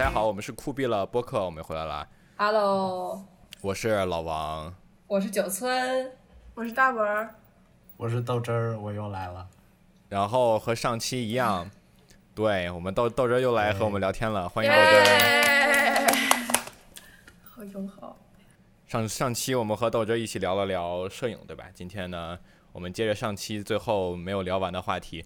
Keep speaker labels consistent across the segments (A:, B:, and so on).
A: 大家好，我们是酷毙了播客，我们回来了。
B: Hello，
A: 我是老王，
B: 我是九村，
C: 我是大文儿，
D: 我是豆汁儿，我又来了。
A: 然后和上期一样，对我们豆豆汁儿又来和我们聊天了，欢迎豆汁儿。
C: 耶！好友好，
A: 上上期我们和豆汁儿一起聊了聊摄影，对吧？今天呢，我们接着上期最后没有聊完的话题，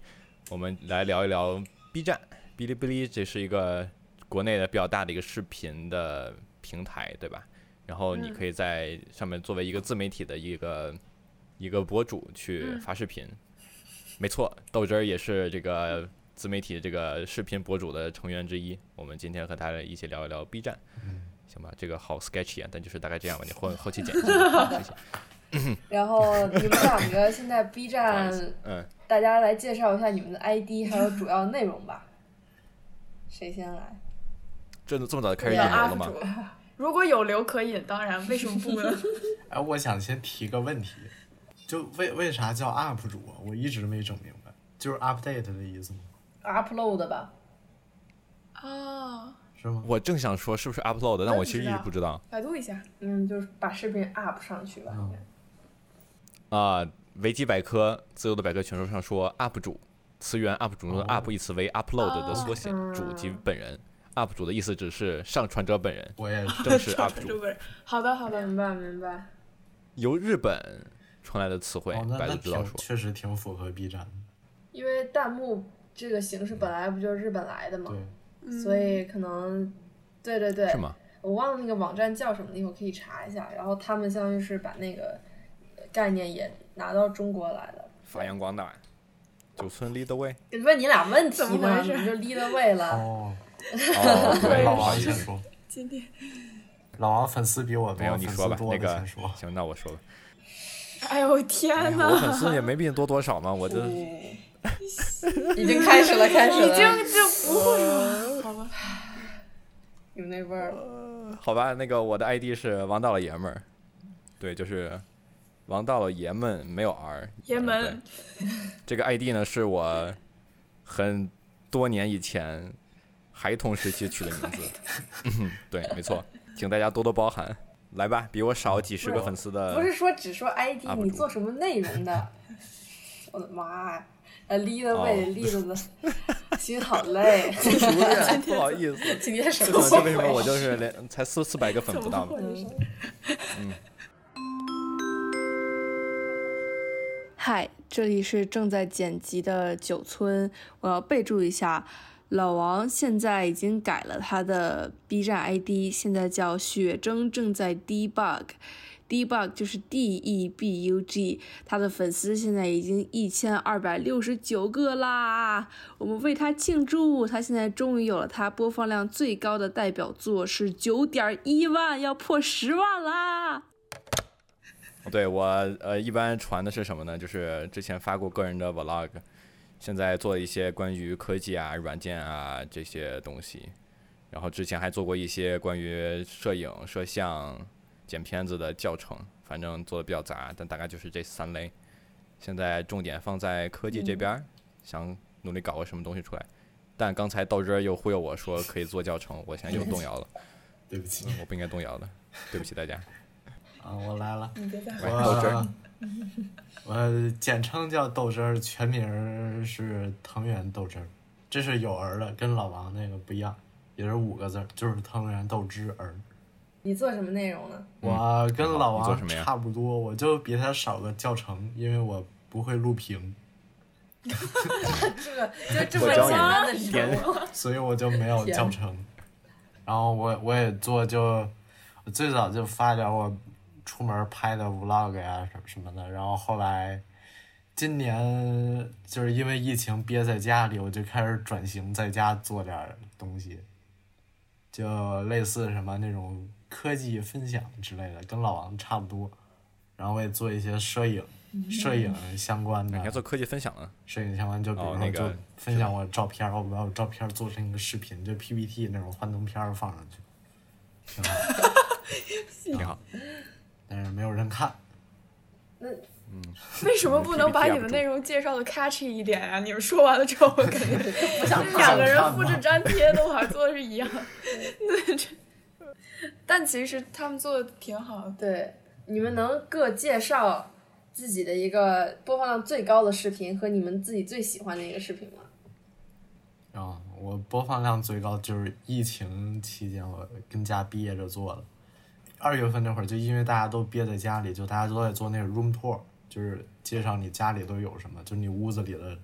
A: 我们来聊一聊 B 站。哔哩哔哩这是一个国内的比较大的一个视频的平台，对吧？然后你
C: 嗯
A: 可以在上面作为一个自媒体的一个一个博主去
C: 嗯
A: 发视频。没错，豆汁儿也是这个自媒体这个视频博主的成员之一。我们今天和他一起聊一聊 B 站，行吧？这个好 sketchy 啊，但就是大概这样吧。你后 后期剪辑，谢谢。
B: 然后你们两个现在 B 站，
A: 嗯，
B: 大家来介绍一下你们的 ID 还有主要内容吧。谁先来？
A: 这这么早就开始引流了吗？
C: 如果有流可引，当然为什么不呢？
D: 哎，我想先提个问题，就为为啥叫 UP 主啊？我一直没整明白，就是 update 的意思吗
B: ？upload 吧。
C: 啊，
D: 是吗？
A: 我正想说是不是 upload，但
C: 我
A: 我其实一直
C: 不知道百度一下，
B: 嗯，就是把视频 up 上去吧。应该
A: 啊。维基百科、自由的百科全书上说，UP 主词源 UP 主中的
D: 哦
A: UP 一词为 upload 的缩写，
B: 哦
A: 主及本人。UP 主的意思只是上传者本人，
D: 我也是。
A: 正是 UP 主，
C: 主本人。好的，好的，
B: 明白明白。
A: 由日本传来的词汇百度知道说。
D: 确实挺符合 B 站的。
B: 因为弹幕这个形式本来不就是日本来的嘛，所以可能，对对对，
A: 是吗？
B: 我忘了那个网站叫什么了，一会儿可以查一下。然后他们相当于是把那个概念也拿到中国来了。
A: 发扬光大。九村 lead the way。
B: 问你俩问题
C: 怎么
B: 呢，你就 lead away 了。
D: 哦，
A: 哦，对，
D: 老。王先说，
C: 今天，
D: 老王粉丝比我多，
A: 没有，你说吧那个
D: 先说。
A: 行，那我说吧。
C: 哎呦天
A: 我，粉丝也没比你多多少嘛，我这
B: 已经开始了，开始了
C: 已
B: 了，
C: 经就不会了，好吧？
B: 有那味儿了。
A: 好吧，那个我的 ID 是王大老爷们儿，对，就是王大老爷们没有 R。
C: 爷们
A: 这个 ID 呢是我很多年以前孩童时期取的名字，嗯对，没错，请大家多多包涵。来吧，比我少几十个粉丝的
B: 不是说只说 ID，你做什么内容的？我的妈呀！呃，lead away
A: 哦
B: lead 的，心好累。
A: 不好意思。
B: 今天什
A: 这
B: 么
A: 为什么我就是连才四四百个粉不到呢？
B: 嗯
E: 嗨，这里是正在剪辑的九村，我要备注一下，老王现在已经改了他的 B 站 ID，现在叫雪征正在 debug，debug 就是 D E B U G，他的粉丝现在已经一千二百六十九个啦，我们为他庆祝，他现在终于有了他播放量最高的代表作是九点一万，要破十万啦！
A: 对我呃，一般传的是什么呢？就是之前发过个人的 vlog，现在做一些关于科技啊、软件啊这些东西，然后之前还做过一些关于摄影、摄像、剪片子的教程，反正做的比较杂，但大概就是这三类。现在重点放在科技这边儿，想努力搞个什么东西出来。但刚才豆汁儿又忽悠我说可以做教程，我现在又动摇了，
D: 对不起
A: 嗯我不应该动摇的，对不起大家。
D: 啊，我来了。
C: 你别再
A: 喂豆汁儿
D: 我我简称叫豆汁儿，全名儿是藤原豆汁儿，这是有儿的，跟老王那个不一样，也是五个字儿，就是藤原豆汁儿。
B: 你做什么内容呢？
D: 我跟老王差不多，我就比他少个教程，因为我不会录屏，
B: 这个就这么简单的理
A: 点
B: 由。
D: 所以我就没有教程。然后我我也做就，我最早就发点我出门拍的 vlog 呀什么什么的，然后后来今年就是因为疫情憋在家里，我就开始转型在家做点东西，就类似什么那种科技分享之类的，跟老王差不多。然后我也做一些摄影，摄影相关的
A: 你还做科技分享呢？
D: 摄影相关，就比如说
A: 哦那个
D: 就分享我照片，我把我照片做成一个视频，就 PPT 那种幻灯片放上去，挺好，
A: 挺好。
D: 但是没有人看。
C: 那嗯 为什么不能把你们内容介绍的 catchy 一点呀、你们说完了之后，我感觉
B: 不想
C: 两个人复制粘贴都好像做的是一样。对，这但其实他们做的挺好的。
B: 对，你们能各介绍自己的一个播放量最高的视频和你们自己最喜欢的一个视频吗？
D: 啊、我播放量最高就是疫情期间，我跟家毕业着做的。二月份那会儿，就因为大家都憋在家里，就大家都在做那个 room tour，就是介绍你家里都有什么，就你屋子里的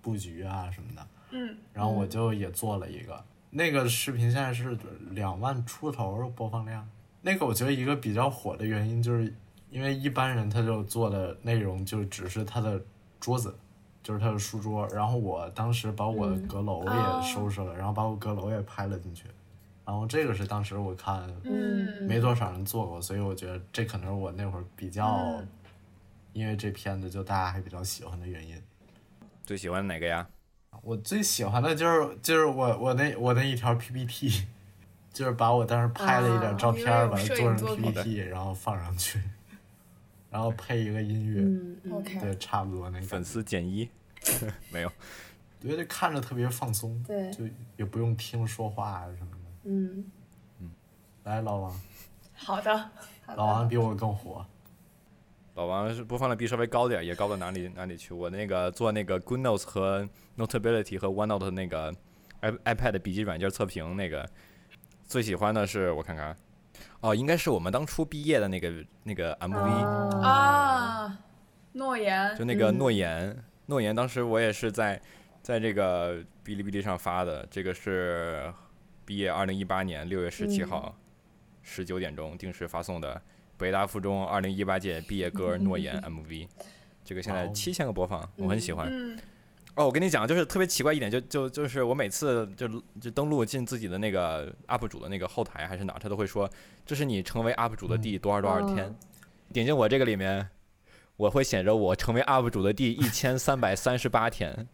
D: 布局啊什么的。
C: 嗯，
D: 然后我就也做了一个，那个视频现在是两万出头播放量。那个我觉得一个比较火的原因，就是因为一般人他就做的内容就只是他的桌子，就是他的书桌。然后我当时把我的阁楼也收拾了，然后把我阁楼也拍了进去。然后这个是当时我看
B: 嗯
D: 没多少人做过，所以我觉得这可能是我那会儿比较，因为这片子就大家还比较喜欢的原因。
A: 最喜欢哪个呀？
D: 我最喜欢的就是就是我我那我那一条 PPT，就是把我当时拍了一点照片把它做成 PPT，然后放上去，然后配一个音乐，对，差不多那个。
A: 粉丝减一？没有，
D: 觉得看着特别放松，
B: 对
D: 就也不用听说话啊什么的。
B: 嗯，
D: 来，老王，
C: 好的，
D: 老王比我更火。
A: 老王是播放量比稍微高点，也高到哪里哪里去。我那个做那个 Good Notes 和 Notability 和 OneNote 那个 i iPad 笔记软件测评那个，最喜欢的是我看看，哦，应该是我们当初毕业的那个那个 MV，、
B: 啊，
C: 啊，诺言。
A: 就那个
B: 嗯。
A: 诺言，诺言当时我也是在在这个哔哩哔哩上发的，这个是毕业二零一八年六月十七
B: 嗯。
A: 号十九点钟定时发送的北大附中二零一八届毕业歌诺言 MV，这个现在七千个播放，我很喜欢。
C: 嗯，
A: 哦，我跟你讲，就是特别奇怪一点，就就就是我每次就就登录进自己的那个 UP 主的那个后台还是哪儿，他都会说这是你成为 UP 主的第多少多少天。
B: 哦
A: 点进我这个里面，我会显着我成为 UP 主的第一千三百三十八天，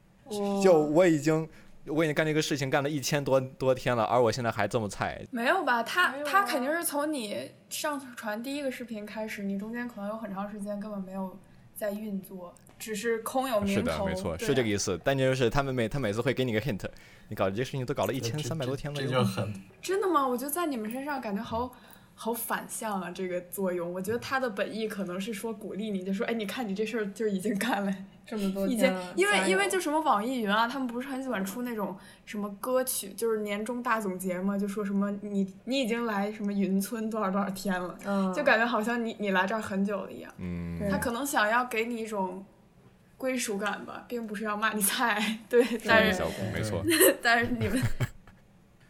A: 就我已经我已经干这个事情干了一千多多天了，而我现在还这么菜。
C: 没有吧？他他肯定是从你上传第一个视频开始，你中间可能有很长时间根本没有在运作，只是空有名
A: 是的，
C: 头。
A: 没错，是这个意思。但就是他们每他每次会给你个 hint，你搞这些事情都搞了一千三百多天了
D: 这
A: 哟，
D: 就很
C: 真的吗？我就在你们身上感觉好好反向啊，这个作用。我觉得他的本意可能是说鼓励你，就说哎，你看你这事儿就已经干了，
B: 这么多
C: 已经
B: 天，
C: 因为因为就什么网易云啊，他们不是很喜欢出那种什么歌曲，就是年终大总结嘛，就说什么你你已经来什么云村多少多少天了，
B: 嗯，
C: 就感觉好像你你来这儿很久了一样。
A: 嗯，
C: 他可能想要给你一种归属感吧，并不是要骂你菜。对，但是
A: 没错。
C: 但是你们，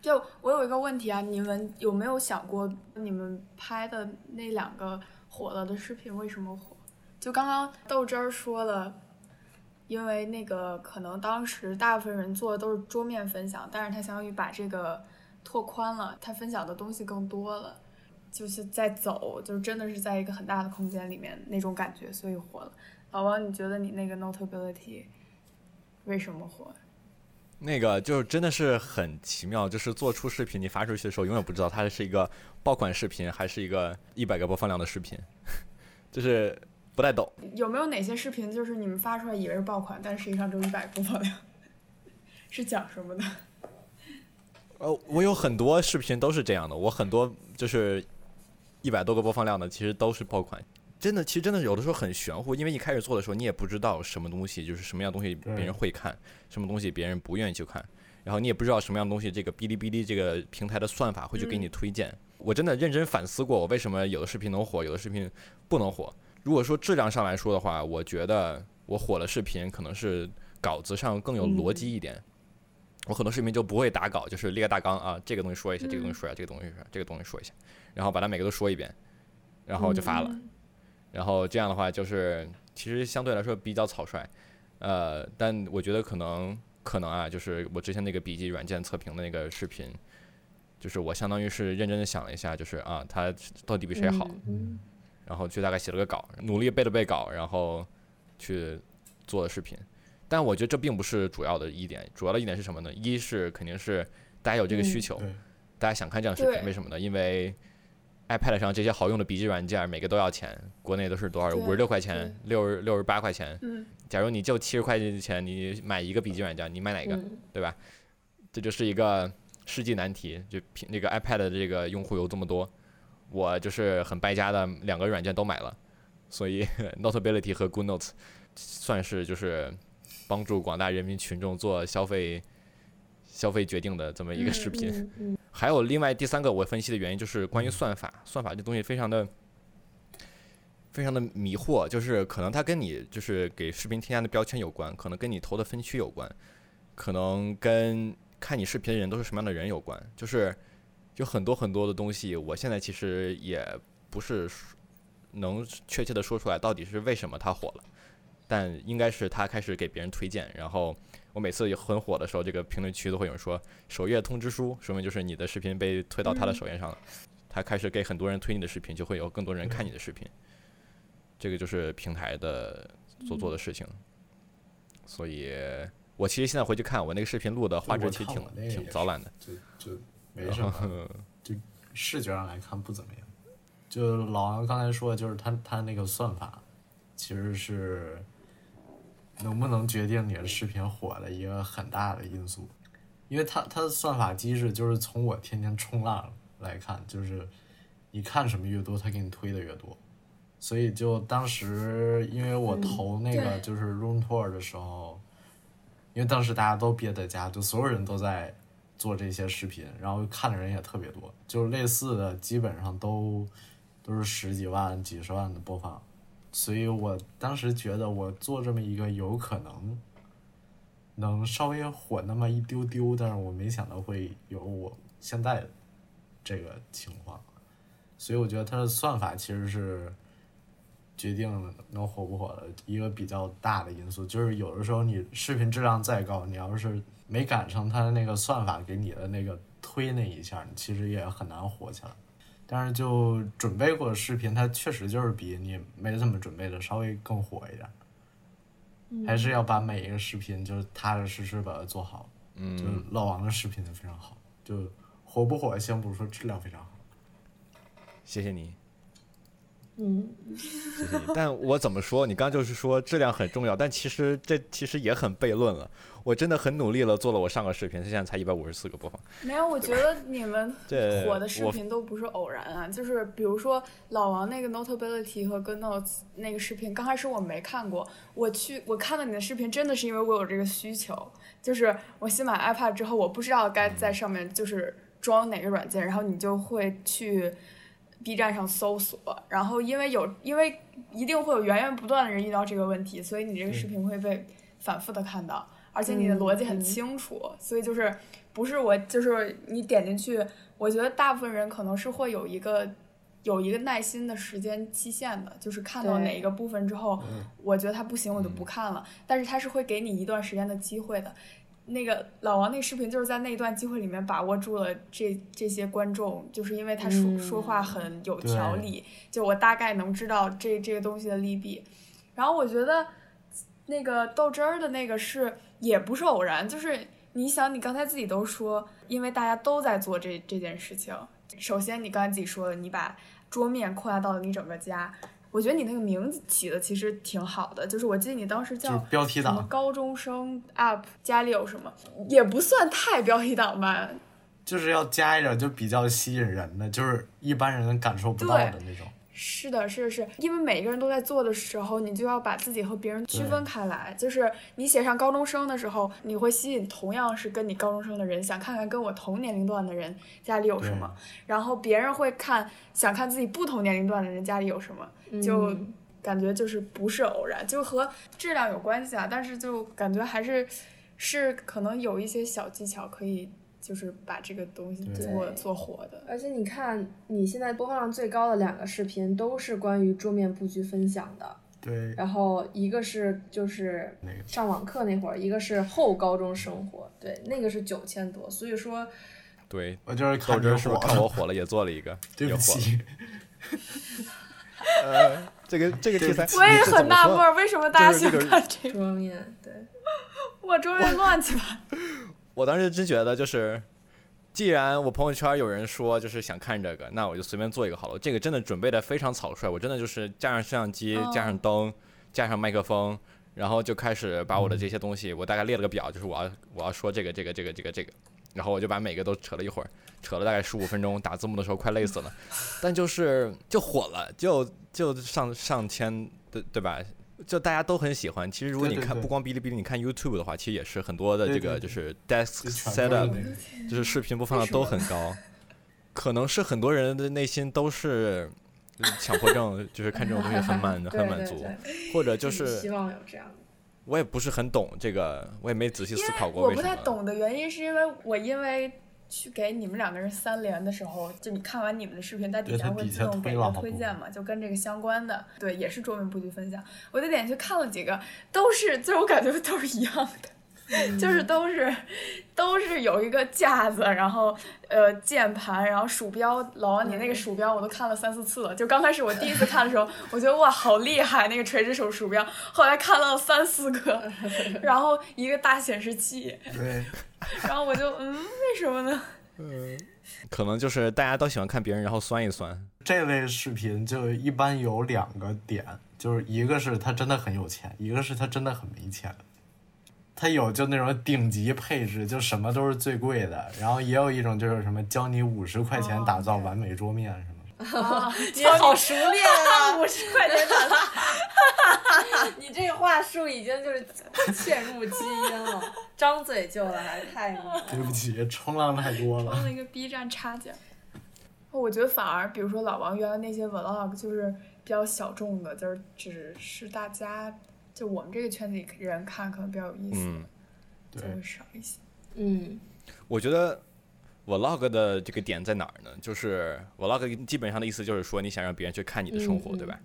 C: 就我有一个问题啊，你们有没有想过，你们拍的那两个火了的视频为什么火？就刚刚豆汁儿说了，因为那个可能当时大部分人做的都是桌面分享，但是他相当于把这个拓宽了，他分享的东西更多了。就是在走，就是真的是在一个很大的空间里面那种感觉，所以火了。老王，你觉得你那个 Notability 为什么火？
A: 那个就是真的是很奇妙，就是做出视频，你发出去的时候，永远不知道它是一个爆款视频，还是一个一百个播放量的视频，就是不太懂。
C: 有没有哪些视频就是你们发出来以为是爆款，但实际上只有一百播放量？是讲什么的？
A: 呃，我有很多视频都是这样的，我很多就是一百多个播放量的，其实都是爆款。真的，其实真的有的时候很玄乎，因为一开始做的时候，你也不知道什么东西就是什么样东西别人会看，什么东西别人不愿意去看，然后你也不知道什么样东西这个哔哩哔哩这个平台的算法会去给你推荐。我真的认真反思过，我为什么有的视频能火，有的视频不能火。如果说质量上来说的话，我觉得我火的视频可能是稿子上更有逻辑一点。我很多视频就不会打稿，就是列个大纲啊，这个东西说一下，这个东西说一下，这个东西说一下，这个东西说一下，然后把它每个都说一遍，然后就发了。然后这样的话，就是其实相对来说比较草率，呃，但我觉得可能可能啊，就是我之前那个笔记软件测评的那个视频，就是我相当于是认真的想了一下，就是啊，他到底比谁好，
B: 嗯
A: 然后就大概写了个稿，努力背了背稿，然后去做的视频。但我觉得这并不是主要的一点，主要的一点是什么呢？一是肯定是大家有这个需求，
D: 对，
A: 大家想看这样的视频，为什么呢？因为 iPad 上这些好用的笔记软件，每个都要钱，国内都是多少？五十六块钱，六十六十八块钱。
C: 嗯，
A: 假如你就七十块钱钱，你买一个笔记软件，你买哪个？
B: 嗯
A: 对吧？这就是一个世纪难题。就平那个 iPad 的这个用户有这么多，我就是很败家的，两个软件都买了，所以 Notability 和 Good Notes 算是就是帮助广大人民群众做消费消费决定的这么一个视频。还有另外第三个我分析的原因就是关于算法，算法这东西非常的非常的迷惑，就是可能它跟你就是给视频添加的标签有关，可能跟你投的分区有关，可能跟看你视频的人都是什么样的人有关，就是有很多很多的东西，我现在其实也不是能确切的说出来到底是为什么它火了，但应该是它开始给别人推荐，然后我每次很火的时候，这个评论区都会有人说首页通知书，说明就是你的视频被推到他的首页上了，他开始给很多人推你的视频，就会有更多人看你的视频，这个就是平台的所做的事情。所以，我其实现在回去看我那个视频录的画质其实挺挺糟烂的，
D: 就就没什么，就视觉上来看不怎么样。就老王刚才说的，就是他他那个算法，其实是能不能决定你的视频火的一个很大的因素，因为它它的算法机制就是从我天天冲浪来看，就是你看什么越多，它给你推的越多。所以就当时因为我投那个就是 room tour 的时候，因为当时大家都憋在家，就所有人都在做这些视频，然后看的人也特别多，就是类似的基本上都都是十几万、几十万的播放，所以我当时觉得我做这么一个有可能能稍微火那么一丢丢，但是我没想到会有我现在这个情况，所以我觉得它的算法其实是决定能火不火的一个比较大的因素，就是有的时候你视频质量再高，你要是没赶上它那个算法给你的那个推那一下，其实也很难火起来。但是就准备过的视频，它确实就是比你没怎么准备的稍微更火一点。还是要把每一个视频就是踏踏实实把它做好。嗯就
A: 嗯，
D: 老王的视频就非常好，就火不火先不说，质量非常好。
A: 谢谢你。
B: 嗯。
A: 但我怎么说？你刚刚就是说质量很重要，但其实这其实也很悖论了。我真的很努力了，做了我上个视频，现在才一百五十四个播放。
C: 没有，我觉得你们
A: 这
C: 火的视频都不是偶然啊，就是比如说老王那个 Notability 和 Good Notes 那个视频，刚开始我没看过，我去我看到你的视频，真的是因为我有这个需求，就是我新买 iPad 之后，我不知道该在上面就是装哪个软件，然后你就会去 B 站上搜索，然后因为有因为一定会有源源不断的人遇到这个问题，所以你这个视频会被反复的看到。而且你的逻辑很清楚，所以就是不是我就是你点进去，我觉得大部分人可能是会有一个有一个耐心的时间期限的，就是看到哪一个部分之后，我觉得它不行，我就不看了。但是它是会给你一段时间的机会的。那个老王那视频就是在那一段机会里面把握住了这这些观众，就是因为他说、
B: 嗯
C: 说话很有条理，就我大概能知道这这个东西的利弊。然后我觉得那个豆汁儿的那个是也不是偶然，就是你想，你刚才自己都说，因为大家都在做这这件事情。首先，你刚才自己说的，你把桌面扩大到了你整个家。我觉得你那个名字起的其实挺好的，就是我记得你当时叫
D: 标题党，
C: 高中生 app 家里有什么，也不算太标题党吧。
D: 就是要加一点就比较吸引人的，就是一般人感受不到的那种。
C: 是的，是的是，因为每个人都在做的时候，你就要把自己和别人区分开来。就是你写上高中生的时候，你会吸引同样是跟你高中生的人，想看看跟我同年龄段的人家里有什么。然后别人会看，想看自己不同年龄段的人家里有什么，就
B: 嗯
C: 感觉就是不是偶然，就和质量有关系啊。但是就感觉还是是可能有一些小技巧可以，就是把这个东西做做火的。
B: 而且你看，你现在播放量最高的两个视频都是关于桌面布局分享的，
D: 对，
B: 然后一个是就是上网课那会儿，一个是后高中生活，对，那个是九千多，所以说
A: 对，
D: 我就是
A: 豆
D: 看着
A: 汁儿是不是，看我火了也做了一个？
D: 对
A: 也火了。
D: 不起，
A: 呃，这个这个题材，
C: 我也很纳闷，为什么大家喜欢看这个？
B: 桌面对，
C: 我桌面乱七八糟。
A: 我当时真觉得就是，既然我朋友圈有人说就是想看这个，那我就随便做一个好了。这个真的准备的非常草率，我真的就是加上摄像机，加上灯，加上麦克风，然后就开始把我的这些东西，我大概列了个表，就是我要我要说这个这个这个这个这个，然后我就把每个都扯了一会儿，扯了大概十五分钟，打字幕的时候快累死了，但就是就火了，就就上上千，对对吧？就大家都很喜欢。其实如果你看不光哔哩哔哩，你看 YouTube 的话，其实也是很多的这个就是 desk setup，就是视频播放量都很高。可能是很多人的内心都是强迫症，就是看这种东西很满 很满足，或者就是
B: 希望有这样。
A: 我也不是很懂这个，我也没仔细思考过。
C: 我不太懂的原因是因为我因为。去给你们两个人三连的时候，就你看完你们的视频，在底下会自动给一个推荐嘛，就跟这个相关的，对，也是桌面布局分享。我就点进去看了几个，都是，就我感觉都是一样的，就是都是都是有一个架子，然后呃键盘，然后鼠标。老王，你那个鼠标我都看了三四次了。就刚开始我第一次看的时候，我觉得哇好厉害，那个垂直手鼠标。后来看了三四个，然后一个大显示器。
D: 对。
C: 然后我就嗯，为什么呢？
A: 嗯，可能就是大家都喜欢看别人，然后酸一酸。
D: 这类视频就一般有两个点，就是一个是他真的很有钱，一个是他真的很没钱。他有就那种顶级配置，就什么都是最贵的。然后也有一种就是什么教你五十块钱打造完美桌面什么。
B: 你好熟练啊！
C: 五十块钱打造。
B: 你这个话术已经就是嵌入基因了，张嘴就来，太
D: 对不起，冲浪太多了。
C: 充了一个 B 站插件。我觉得反而，比如说老王原来那些 Vlog 就是比较小众的，就是只是大家就我们这个圈子里人看可能比较有意思，就会少一些。
B: 嗯，
A: 我觉得 Vlog 的这个点在哪儿呢？就是 Vlog 基本上的意思就是说，你想让别人去看你的生活，对吧？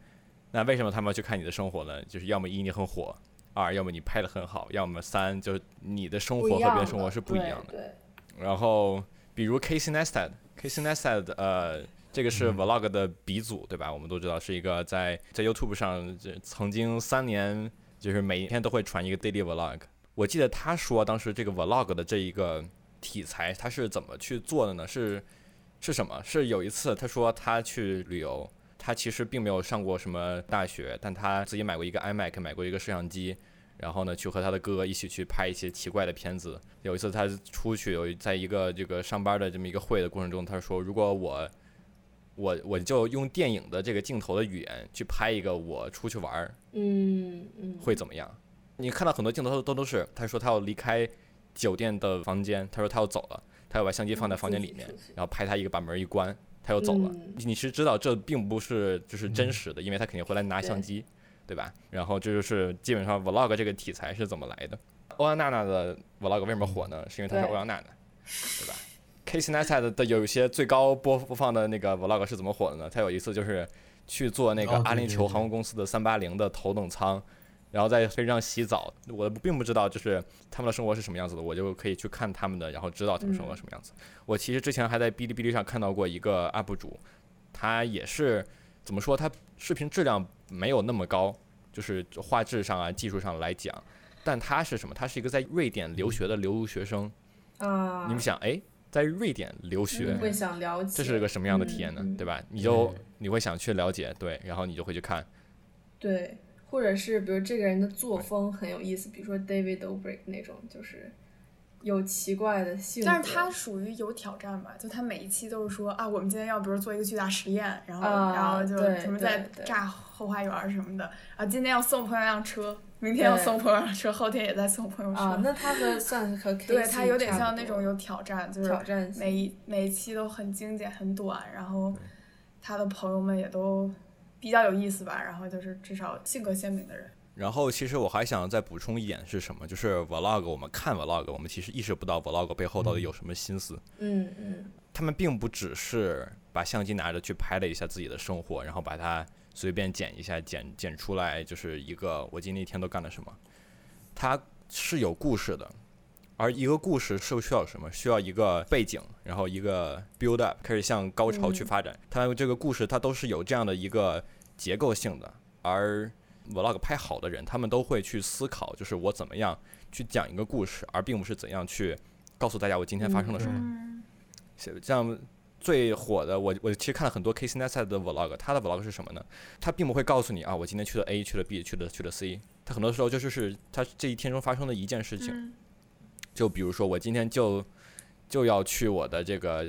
A: 那为什么他们要去看你的生活呢？就是要么一你很火，二要么你拍的很好，要么三就是你的生活和别人生活是不一样
B: 的。
A: 然后比如 Casey Neistat，Casey Neistat，呃，这个是 Vlog 的鼻祖，对吧？我们都知道是一个在在 YouTube 上曾经三年就是每一天都会传一个 daily Vlog。我记得他说当时这个 Vlog 的这一个题材他是怎么去做的呢？是是什么？是有一次他说他去旅游。他其实并没有上过什么大学，但他自己买过一个 iMac，买过一个摄像机，然后呢，去和他的哥哥一起去拍一些奇怪的片子。有一次他出去，有在一个这个上班的这么一个会的过程中，他说：“如果我，我我就用电影的这个镜头的语言去拍一个我出去玩儿，
B: 嗯嗯，
A: 会怎么样？你看到很多镜头都都都是，他说他要离开酒店的房间，他说他要走了，他要把相机放在房间里面，然后拍他一个把门一关。”他又走了，你是知道这并不是就是真实的，因为他肯定回来拿相机，对吧？然后这就是基本上 vlog 这个题材是怎么来的。欧阳娜娜的 vlog 为什么火呢？是因为她是欧阳娜娜，对吧？Casey Neistat 的有一些最高播播放的那个 vlog 是怎么火的呢？他有一次就是去做那个阿联酋航空公司的三八零的头等舱。然后在飞机上洗澡，我并不知道就是他们的生活是什么样子的，我就可以去看他们的，然后知道他们生活什么样子。我其实之前还在哔哩哔哩上看到过一个 UP 主，他也是怎么说，他视频质量没有那么高，就是画质上啊、技术上来讲，但他是什么？他是一个在瑞典留学的留学生。
B: 啊。
A: 你们想，哎，在瑞典留学，你
B: 会想了解，
A: 这是个什么样的体验呢？对吧？你就你会想去了解，对，然后你就会去看。
B: 对。或者是比如这个人的作风很有意思，比如说 David Dobrik 那种，就是有奇怪的性格。
C: 但是他属于有挑战吧？就他每一期都是说啊，我们今天要比如做一个巨大实验，然后然后就什么在炸后花园什么的啊，今天要送朋友辆车，明天要送朋友辆车，后天也在送朋友车。
B: 啊，那他和算和
C: 对他有点像那种有挑战，就是
B: 挑战
C: 每一每一期都很精简很短，然后他的朋友们也都。比较有意思吧，然后就是至少性格鲜明的人。
A: 然后其实我还想再补充一点是什么，就是 vlog，我们看 vlog，我们其实意识不到 vlog 背后到底有什么心思。
B: 嗯嗯。
A: 他们并不只是把相机拿着去拍了一下自己的生活，然后把它随便剪一下，剪剪出来就是一个我今天一天都干了什么。它是有故事的，而一个故事是需要什么？需要一个背景，然后一个 build up，开始向高潮去发展。它这个故事它都是有这样的一个。结构性的，而 vlog 拍好的人，他们都会去思考，就是我怎么样去讲一个故事，而并不是怎样去告诉大家我今天发生了什么。像最火的，我我其实看了很多 Casey Neistat 的 vlog，他的 vlog 是什么呢？他并不会告诉你啊，我今天去了 A，去了 B，去了去了 C，他很多时候就是是他这一天中发生的一件事情。
C: 嗯
A: 就比如说我今天就就要去我的这个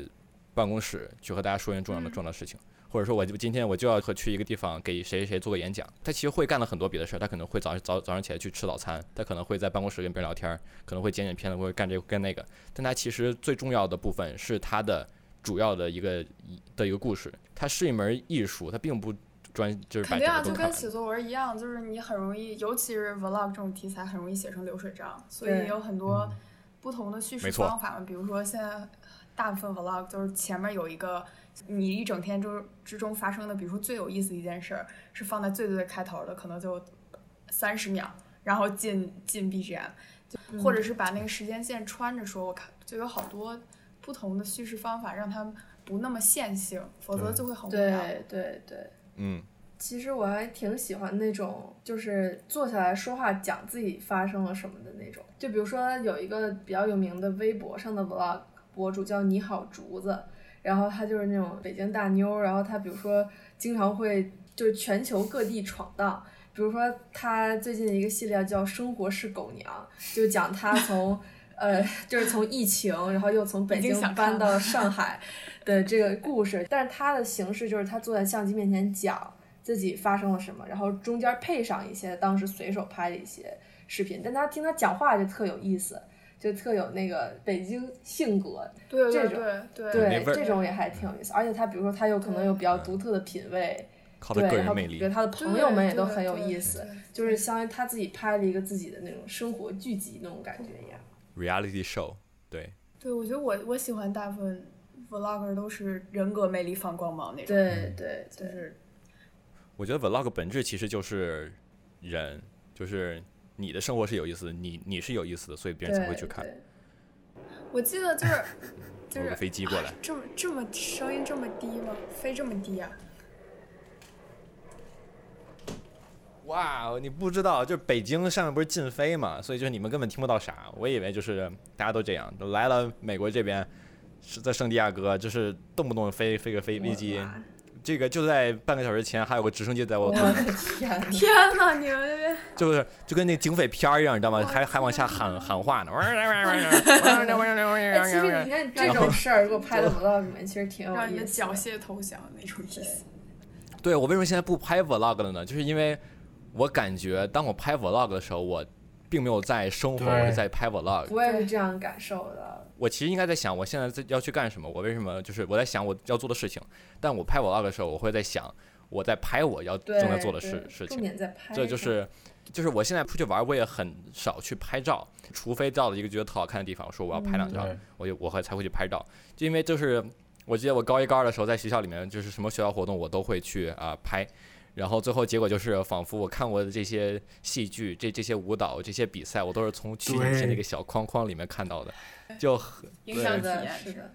A: 办公室去和大家说一件重要的
C: 嗯
A: 重要的事情，或者说我就今天我就要和去一个地方给谁谁谁做个演讲。他其实会干了很多别的事儿，他可能会早早早上起来去吃早餐，他可能会在办公室跟别人聊天，可能会剪剪片子，或者干这个干那个。但他其实最重要的部分是他的主要的一个的一个故事，它是一门艺术，它并不专就是
C: 肯定啊，就。跟写作文一样，就是你很容易，尤其是 vlog 这种题材，很容易写成流水账，所以有很多不同的叙事方法嘛。比如说现在大部分 vlog 就是前面有一个你一整天之之中发生的，比如说最有意思的一件事儿，是放在最最最开头的，可能就三十秒，然后进进 BGM，就或者是把那个时间线穿着说，我看就有好多不同的叙事方法，让它不那么线性，否则就会很无聊。
B: 对对对。
A: 嗯，
B: 其实我还挺喜欢那种，就是坐下来说话，讲自己发生了什么的那种。就比如说有一个比较有名的微博上的 vlog 博主叫你好竹子，然后他就是那种北京大妞，然后他比如说经常会就是全球各地闯荡。比如说他最近的一个系列叫《生活是狗娘》，就讲他从呃，就是从疫情，然后又从北京搬到上海的这个故事，但是他的形式就是他坐在相机面前讲自己发生了什么，然后中间配上一些当时随手拍的一些视频，但他听他讲话就特有意思，就特有那个北京性格，
C: 对对
B: 这种
C: 对对
B: 这种也还挺有意思，而且他比如说他有可能有比较独特的品味，
A: 靠的
B: 对，
A: 个人魅力
B: 然后。他的朋友们也都很有意思，就是相当于他自己拍了一个自己的那种生活剧集那种感觉一样。
A: Reality show，对，
C: 对，我觉得我我喜欢大部分 vlogger 都是人格魅力放光芒那种，
B: 对对对，
C: 就是
A: 我觉得 vlog 本质其实就是人，就是你的生活是有意思的，你你是有意思的，所以别人才会去看。
C: 我记得就是 就
A: 有个
C: 是
A: 飞机过来，
C: 这么这么声音这么低吗？飞这么低啊？
A: 哇，你不知道，就是北京上面不是禁飞嘛，所以就是你们根本听不到啥。我以为就是大家都这样，都来了美国这边，是在圣地亚哥，就是动不动飞飞个飞飞机，这个就在半个小时前还有个直升机在我
B: 我的天呐！
C: 天呐，你们那边
A: 就是就跟那警匪片儿一样，你知道吗？还还往下喊喊话呢。
B: 哎，其实你看这种事儿，如果拍到 vlog 里面，其实挺有
C: 让你的缴械投降的那种意思。
A: 对我为什么现在不拍 vlog 了呢？就是因为我感觉当我拍 vlog 的时候，我并没有在生活，我是在拍 vlog。
B: 我也是这样感受的。
A: 我其实应该在想，我现在在要去干什么？我为什么就是我在想我要做的事情，但我拍 vlog 的时候，我会在想我在拍我要，正在做的事事情。
B: 点在拍，
A: 这就是就是我现在出去玩，我也很少去拍照，除非到了一个觉得特好看的地方，我说我要拍两张，
D: 对
A: 我就我会才会去拍照，就因为就是我记得我高一高二的时候在学校里面，就是什么学校活动我都会去啊、拍，然后最后结果就是仿佛我看过的这些戏剧、这这些舞蹈、这些比赛，我都是从取景器
D: 对
A: 那个小框框里面看到的，就很
C: 影响体
B: 是的，
C: 验
B: 是的，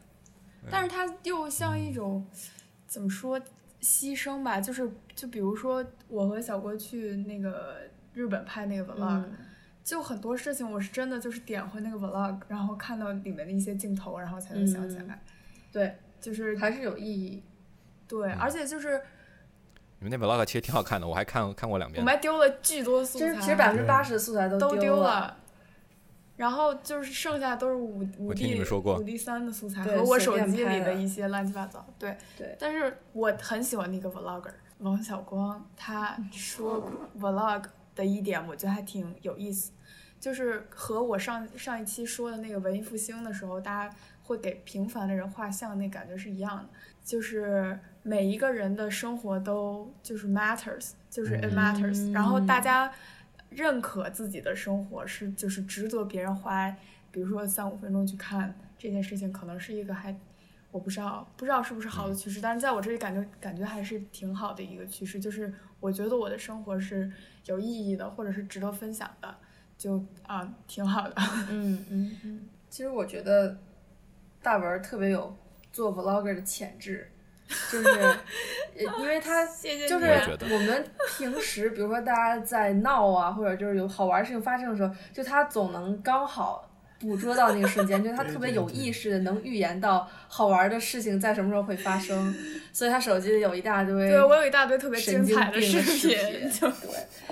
C: 但是它又像一种怎么说牺牲吧？就是就比如说我和小郭去那个日本拍那个 vlog，、
B: 嗯，
C: 就很多事情我是真的就是点回那个 vlog，然后看到里面的一些镜头，然后才能想起来。
B: 对，
C: 就是
B: 还是有意义。
C: 对，而且就是
A: 你们那 vlog 其实挺好看的，我还看看过两遍
C: 我们。还丢了巨多素材，
B: 其实其实百分之八十的素材
C: 都
B: 丢
C: 丢了。然后就是剩下都是五五 D
A: 你们说过
C: 五 D 三的素材和我手机里
B: 的
C: 一些乱七八糟。对
B: 对
C: 但是我很喜欢那个 vlogger 王小光，他说 vlog 的一点我觉得还挺有意思，就是和我上上一期说的那个文艺复兴的时候，大家会给平凡的人画像，那感觉是一样的。就是每一个人的生活都就是 matters，就是 it matters，、然后大家认可自己的生活是就是值得别人花，比如说三五分钟去看这件事情，可能是一个还我不知道不知道是不是好的趋势，但是在我这里感觉感觉还是挺好的一个趋势，就是我觉得我的生活是有意义的，或者是值得分享的，就啊挺好的。
B: 嗯嗯嗯。其实我觉得大文儿特别有做 vlogger 的潜质，就是呃因为他就是
A: 我
B: 们平时，比如说大家在闹啊，或者就是有好玩事情发生的时候，就他总能刚好捕捉到那个瞬间，就是他特别有意识的能预言到好玩的事情在什么时候会发生，所以他手机里有一大堆
C: 对我有一大堆特别精
B: 神经
C: 彩的视
B: 病的视
C: 频，
B: 对。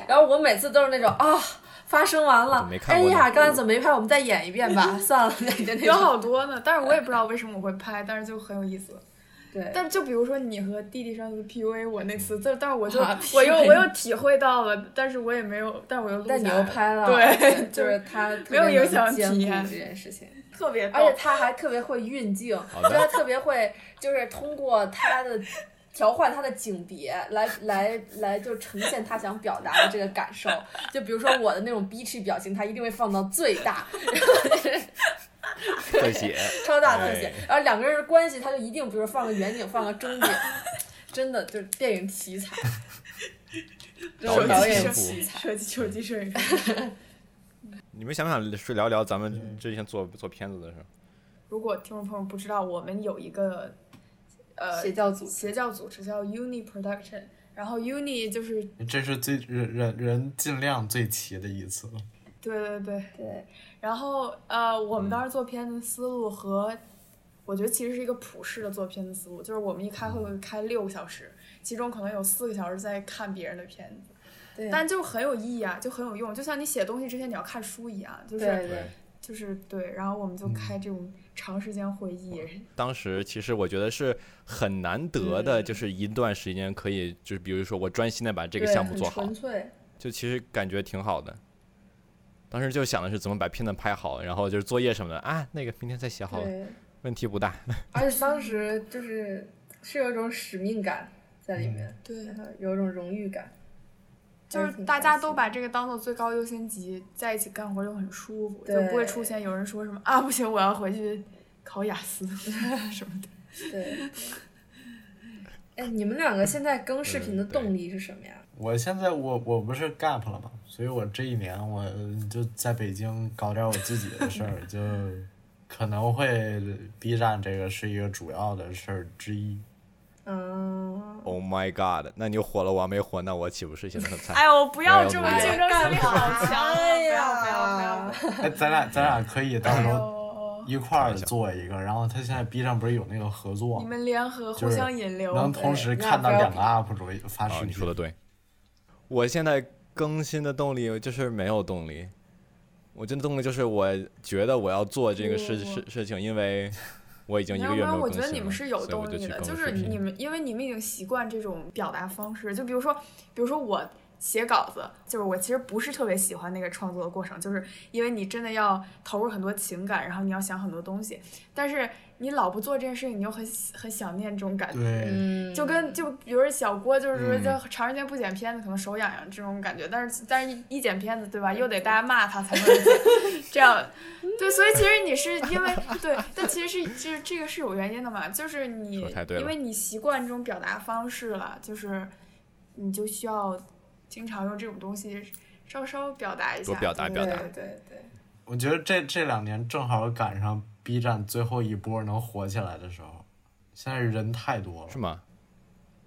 B: 然后我每次都是那种啊，发生完了哎呀，刚才怎么没拍？我们再演一遍吧，算了，
C: 有。好多呢。但是我也不知道为什么我会拍，但是就很有意思。
B: 对，
C: 但就比如说你和弟弟上次 PUA 我那次，这但我就
B: 啊
C: 我又我又体会到了，但是我也没有，但我又
B: 但你又拍了，
C: 对，
B: 就是他特
C: 没有影响体验
B: 这件事情。
C: 特别
B: 而且他还特别会运镜，就他特别会，就是通过他的调换他的景别来来来，就呈现他想表达的这个感受。就比如说我的那种逼 h 表情，他一定会放到最大，
A: 特写，
B: 超大特写
A: 哎。
B: 然后两个人的关系，他就一定，比如放个远景，放个中景，真的就是电影题材，这种导演
A: 导演
B: 奇才。
C: 手机手机摄影。
A: 你们想不想是聊聊咱们之前做做片子的事？
C: 如果听众朋友不知道，我们有一个呃
B: 邪教组织
C: 邪教组织叫 Uni Production，然后 Uni 就是
D: 这是最人人人尽量最齐的一次。
C: 对对对，
B: 对，
C: 然后呃，我们当时做片子思路和，我觉得其实是一个普世的做片子思路，就是我们一开会会开六个小时，其中可能有四个小时在看别人的片子，
B: 对，
C: 但就很有意义啊，就很有用，就像你写东西之前你要看书一样，就是
B: 对对。
C: 就是对，然后我们就开这种长时间会议，
A: 当时其实我觉得是很难得的，
B: 嗯
A: 就是一段时间可以，就是比如说我专心的把这个项目做好
B: 纯，粹。
A: 就其实感觉挺好的。当时就想的是怎么把片子拍好，然后就是作业什么的啊，那个明天再写好了，
B: 对，
A: 问题不大。
B: 而且当时就是是有一种使命感在里面，
C: 对
B: 有一种荣誉感，
C: 就是大家都把这个当做最高优先级，在一起干活就很舒服，就不会出现有人说什么啊不行，我要回去考雅思 什么的。
B: 对。哎，你们两个现在更视频的动力是什么呀？
D: 我现在我我不是 gap 了嘛，所以我这一年我就在北京搞点我自己的事儿，就可能会 B 站这个是一个主要的事儿之一。
B: 嗯
A: ，Oh my god！那你火了，我还没火，那我岂不是显得很惨？
C: 哎我，不要这么竞争心理好强啊！
B: 哎
C: 不要不要不
B: 呀
C: 要！
D: 哎，咱俩咱俩可以到
C: 哎
D: 时候，一块儿做一个，然后他现在 B 站不是有那个合作
C: 你，们联合互相引流，
D: 能同时看到
B: 要不要
D: 两个 UP 主发
A: 啊，
D: 视频。
A: 你说的对。我现在更新的动力就是没有动力，我真的动力就是我觉得我要做这个事
C: 不
A: 事事情，因为我已经一个月
C: 没有
A: 更新了，
C: 觉得你们是有动力的，
A: 就
C: 是你们，因为你们已经习惯这种表达方式。就比如说，比如说我写稿子，就是我其实不是特别喜欢那个创作的过程，就是因为你真的要投入很多情感，然后你要想很多东西，但是你老不做这件事情，你又很很想念这种感觉。就跟就比如说小郭，就是说
A: 嗯
C: 就长时间不剪片子，可能手痒痒这种感觉。但是但是一一剪片子，对吧？又得大家骂他才能剪，这样对。所以其实你是因为对，但其实是这这个是有原因的嘛，就是你因为你习惯这种表达方式了，就是你就需要经常用这种东西稍稍表达一下，
A: 多表达
C: 对
A: 表达
B: 对对对，
D: 我觉得这这两年正好赶上 B 站最后一波能火起来的时候，现在人太多了
A: 是，吗？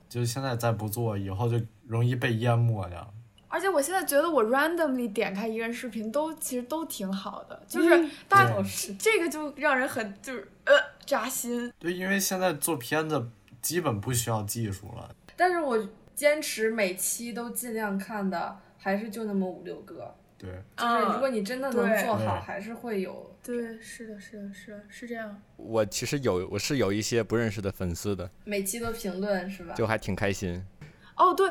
D: 就现在再不做，以后就容易被淹没掉。
C: 而且我现在觉得我 randomly 点开一个人视频都其实都挺好的，就是大家、这个就让人很就是呃扎心。
D: 对，因为现在做片子基本不需要技术了。
B: 但是我坚持每期都尽量看的，还是就那么五六个。
D: 对，
B: 就是如果你真的能做好，还是会有。
C: 对，是的，是的，是的，是这样。
A: 我其实有我是有一些不认识的粉丝的，
B: 每期都评论是吧？
A: 就还挺开心。
C: 哦，对，